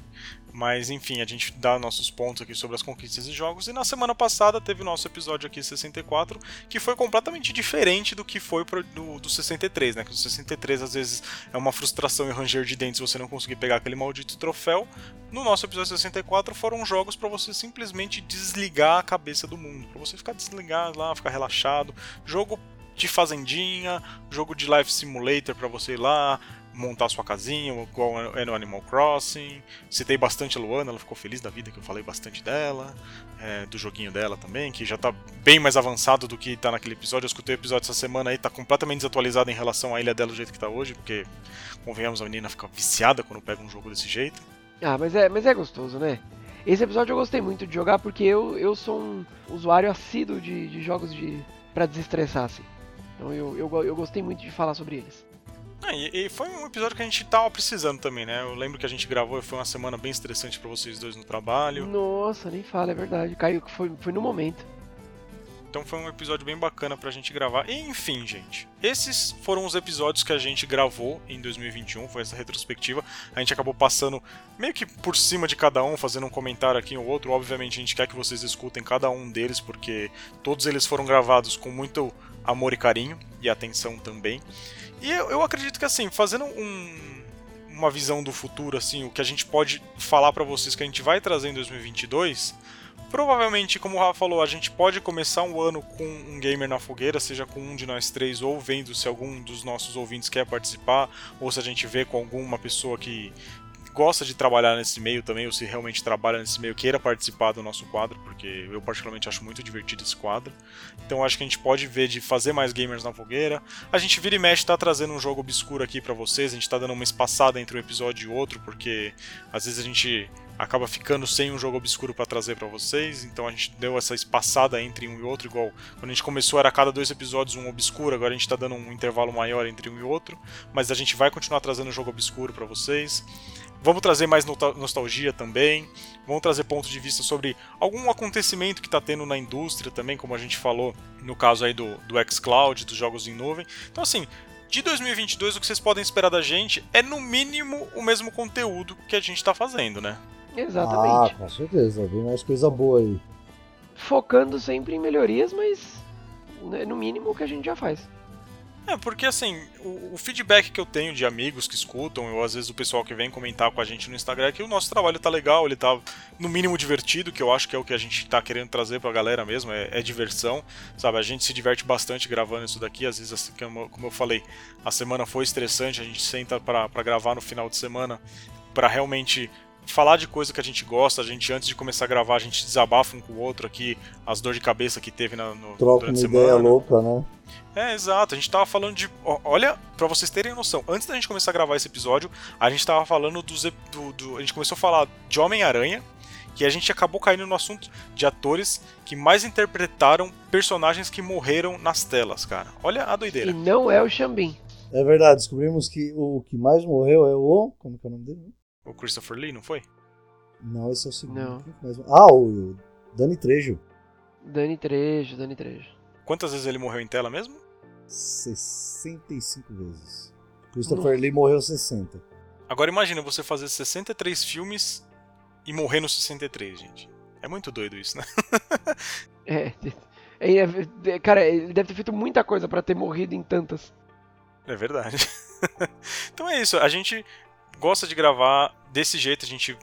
Mas, enfim, a gente dá nossos pontos aqui sobre as conquistas e jogos. E na semana passada teve o nosso episódio aqui 64, que foi completamente diferente do que foi pro, do, do 63, né? Que o 63 às vezes é uma frustração e ranger de dentes você não conseguir pegar aquele maldito troféu. No nosso episódio 64 foram jogos para você simplesmente desligar a cabeça do mundo. Pra você ficar desligado lá, ficar relaxado. Jogo de fazendinha, jogo de life simulator para você ir lá, montar sua casinha, igual é no Animal Crossing. Citei bastante a Luana, ela ficou feliz da vida que eu falei bastante dela, é, do joguinho dela também, que já tá bem mais avançado do que tá naquele episódio. Eu escutei o episódio essa semana aí, tá completamente desatualizado em relação à ilha dela do jeito que tá hoje, porque, convenhamos, a menina fica viciada quando pega um jogo desse jeito. Ah, mas é, mas é gostoso, né? Esse episódio eu gostei muito de jogar porque eu, eu sou um usuário assíduo de, de jogos de para desestressar, assim. Então eu, eu, eu gostei muito de falar sobre eles. Ah, e, e foi um episódio que a gente tava precisando também, né? Eu lembro que a gente gravou e foi uma semana bem estressante pra vocês dois no trabalho. Nossa, nem fala, é verdade. Caiu, foi, foi no momento. Então foi um episódio bem bacana pra gente gravar. E enfim, gente. Esses foram os episódios que a gente gravou em 2021. Foi essa retrospectiva. A gente acabou passando meio que por cima de cada um, fazendo um comentário aqui ou outro. Obviamente a gente quer que vocês escutem cada um deles, porque todos eles foram gravados com muito amor e carinho. E atenção também. E eu, eu acredito que assim, fazendo um, uma visão do futuro, assim, o que a gente pode falar pra vocês que a gente vai trazer em 2022. Provavelmente, como o Rafa falou, a gente pode começar um ano com um gamer na fogueira, seja com um de nós três, ou vendo se algum dos nossos ouvintes quer participar, ou se a gente vê com alguma pessoa que gosta de trabalhar nesse meio também, ou se realmente trabalha nesse meio, queira participar do nosso quadro, porque eu particularmente acho muito divertido esse quadro. Então acho que a gente pode ver de fazer mais gamers na fogueira. A gente vira e mexe tá trazendo um jogo obscuro aqui pra vocês, a gente tá dando uma espaçada entre um episódio e outro, porque às vezes a gente acaba ficando sem um jogo obscuro pra trazer pra vocês, então a gente deu essa espaçada entre um e outro, igual quando a gente começou era cada dois episódios um obscuro, agora a gente tá dando um intervalo maior entre um e outro, mas a gente vai continuar trazendo jogo obscuro pra vocês. Vamos trazer mais nostalgia também. Vamos trazer pontos de vista sobre algum acontecimento que está tendo na indústria também, como a gente falou no caso aí do, do xCloud, dos jogos em nuvem. Então, assim, de 2022 o que vocês podem esperar da gente é no mínimo o mesmo conteúdo que a gente está fazendo, né? Ah, Exatamente. com certeza. Vem mais coisa boa aí. Focando sempre em melhorias, mas né, no mínimo o que a gente já faz. É, porque assim, o, o feedback que eu tenho de amigos que escutam, ou às vezes o pessoal que vem comentar com a gente no Instagram, é que o nosso trabalho tá legal, ele tá no mínimo divertido, que eu acho que é o que a gente tá querendo trazer pra galera mesmo, é, é diversão, sabe? A gente se diverte bastante gravando isso daqui, às vezes, assim, como, como eu falei, a semana foi estressante, a gente senta pra, pra gravar no final de semana pra realmente falar de coisa que a gente gosta, a gente antes de começar a gravar, a gente desabafa um com o outro aqui, as dores de cabeça que teve na, no, Troca durante uma a ideia semana. louca, né? É, exato. A gente tava falando de. ó, Olha, pra vocês terem noção, antes da gente começar a gravar esse episódio, a gente tava falando dos. Do, do- a gente começou a falar de Homem-Aranha, que a gente acabou caindo no assunto de atores que mais interpretaram personagens que morreram nas telas, cara. Olha a E doideira. não é o Xambin. É verdade, descobrimos que o que mais morreu é o. Como que é o nome dele? O Christopher Lee, não foi? Não, esse é o segundo. Não. Ah, o Dani Trejo. Dani Trejo, Dani Trejo. Quantas vezes ele morreu em tela mesmo? 65 vezes. Christopher Lee morreu 60. Agora imagina você fazer 63 filmes e morrer no 63, gente. É muito doido isso, né? *laughs* É, é, é, cara, ele deve ter feito muita coisa pra ter morrido em tantas. É verdade. *laughs* então é isso, a gente gosta de gravar desse jeito, a gente,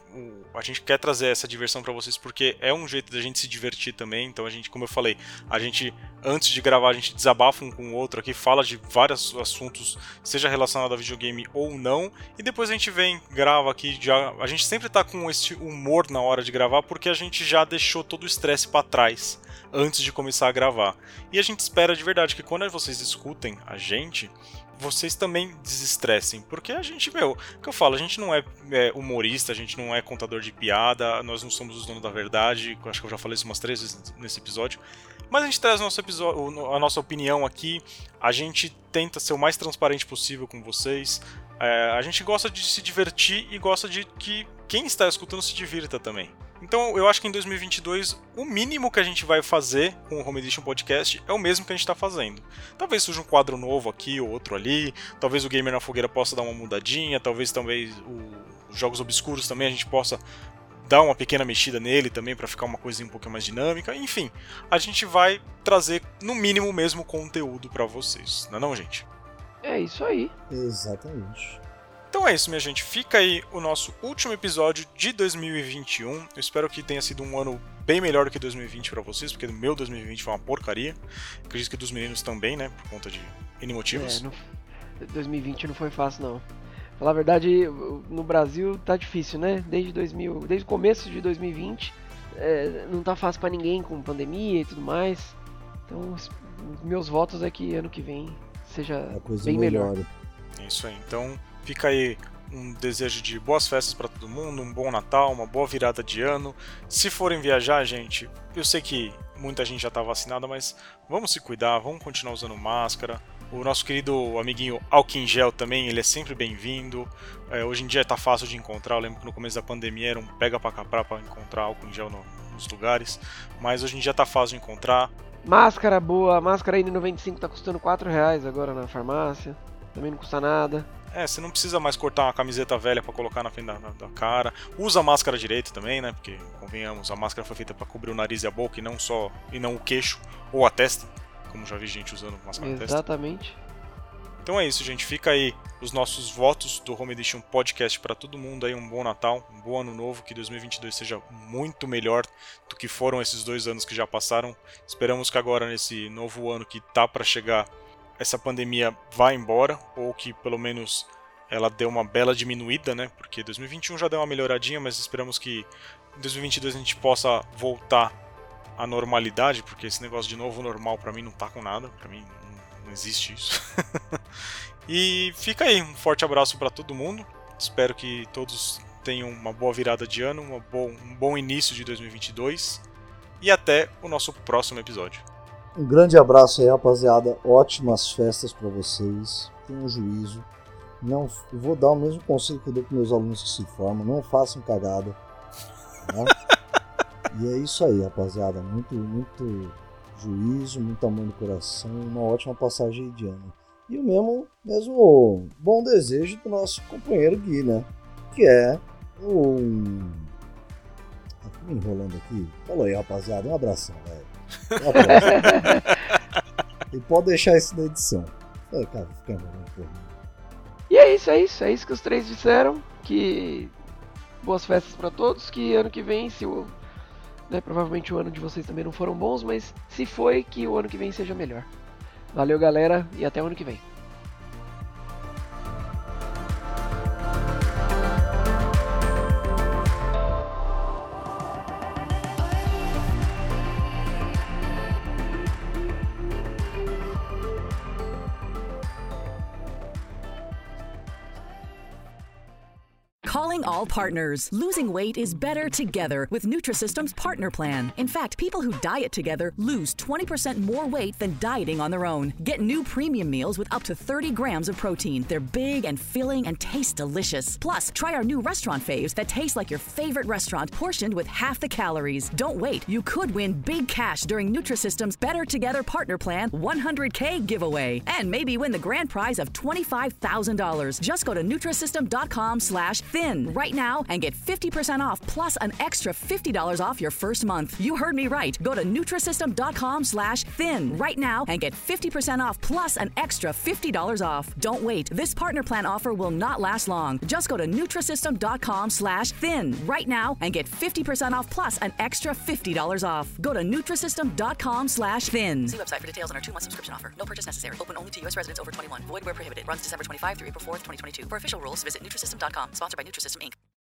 a gente quer trazer essa diversão pra vocês porque é um jeito da gente se divertir também. Então a gente, como eu falei, a gente antes de gravar a gente desabafa um com o outro aqui, fala de vários assuntos, seja relacionado a videogame ou não, e depois a gente vem, grava aqui, já a gente sempre tá com esse humor na hora de gravar porque a gente já deixou todo o estresse pra trás antes de começar a gravar. E a gente espera de verdade que quando vocês escutem a gente, vocês também desestressem. Porque a gente, meu, que eu falo, a gente não é, é, humorista, a gente não é contador de piada, nós não somos os donos da verdade. Acho que eu já falei isso umas três vezes nesse episódio. Mas a gente traz nosso episódio, a nossa opinião aqui. A gente tenta ser o mais transparente possível com vocês. É, a gente gosta de se divertir e gosta de que quem está escutando se divirta também. Então eu acho que em 2022 o mínimo que a gente vai fazer com o Home Edition Podcast é o mesmo que a gente está fazendo. Talvez surja um quadro novo aqui ou outro ali, talvez o Gamer na Fogueira possa dar uma mudadinha, talvez talvez os jogos obscuros também a gente possa dar uma pequena mexida nele também para ficar uma coisinha um pouco mais dinâmica. Enfim, a gente vai trazer no mínimo o mesmo conteúdo para vocês, não é não, gente? É isso aí. Exatamente. Então é isso, minha gente. Fica aí o nosso último episódio de 2021. Eu espero que tenha sido um ano bem melhor do que 2020 para vocês, porque o meu 2020 foi uma porcaria. Acredito que dos meninos também, né? Por conta de N motivos. É, não... 2020 não foi fácil, não. Falar a verdade, no Brasil tá difícil, né? Desde 2000, desde o começo de 2020, é, não tá fácil para ninguém com pandemia e tudo mais. Então, meus votos é que ano que vem seja bem melhor. melhor. É isso aí. Então, Fica aí um desejo de boas festas para todo mundo, um bom Natal, uma boa virada de ano. Se forem viajar, gente, eu sei que muita gente já está vacinada, mas vamos se cuidar, vamos continuar usando máscara. O nosso querido amiguinho Alkin Gel também, ele é sempre bem-vindo. É, hoje em dia está fácil de encontrar. Eu lembro que no começo da pandemia era um pega para capar para encontrar álcool em gel no, nos lugares, mas hoje em dia está fácil de encontrar. Máscara boa, máscara N95 está custando 4 reais agora na farmácia. Também não custa nada. É, você não precisa mais cortar uma camiseta velha para colocar na frente da, da, cara. Usa a máscara direito também, né? Porque, convenhamos, a máscara foi feita para cobrir o nariz e a boca e não só. e não o queixo ou a testa. Como já vi gente usando máscara na testa. Exatamente. Então é isso, gente. Fica aí os nossos votos do Home Edition Podcast para todo mundo aí. Um bom Natal, um bom ano novo. Que 2022 seja muito melhor do que foram esses dois anos que já passaram. Esperamos que agora, nesse novo ano que tá para chegar, essa pandemia vá embora, ou que pelo menos ela dê uma bela diminuída, né? Porque 2021 já deu uma melhoradinha, mas esperamos que em 2022 a gente possa voltar à normalidade, porque esse negócio de novo normal para mim não tá com nada, para mim não, não existe isso. *laughs* e fica aí, um forte abraço para todo mundo. Espero que todos tenham uma boa virada de ano, uma bom, um bom início de 2022 e até o nosso próximo episódio. Um grande abraço aí, rapaziada. Ótimas festas para vocês. Tenham juízo. Não, vou dar o mesmo conselho que eu dou para meus alunos que se formam. Não façam cagada. Né? *laughs* e é isso aí, rapaziada. Muito, muito juízo, muito amor no coração. Uma ótima passagem de ano. E o mesmo, mesmo bom desejo do nosso companheiro Gui, né? Que é um. Tá me enrolando aqui. Falou aí, rapaziada. Um abração, velho. *laughs* e pode deixar isso na edição. É, cara, fica E é isso, é isso, é isso que os três disseram. Que boas festas para todos. Que ano que vem, se o. Né, provavelmente o ano de vocês também não foram bons, mas se foi, que o ano que vem seja melhor. Valeu, galera, e até o ano que vem. All partners. Losing weight is better together with Nutrisystem's partner plan. In fact, people who diet together lose 20% more weight than dieting on their own. Get new premium meals with up to 30 grams of protein. They're big and filling and taste delicious. Plus, try our new restaurant faves that taste like your favorite restaurant, portioned with half the calories. Don't wait. You could win big cash during Nutrisystem's Better Together Partner Plan 100K giveaway. And maybe win the grand prize of $25,000. Just go to Nutrisystem.com slash thin right now and get 50% off plus an extra $50 off your first month. You heard me right. Go to Nutrisystem.com slash thin right now and get 50% off plus an extra $50 off. Don't wait. This partner plan offer will not last long. Just go to Nutrisystem.com slash thin right now and get 50% off plus an extra $50 off. Go to Nutrisystem.com slash thin. See website for details on our two-month subscription offer. No purchase necessary. Open only to U.S. residents over 21. Void where prohibited. Runs December 25 through April 4th, 2022. For official rules, visit Nutrisystem.com. Sponsored by Nutrisystem, Inc.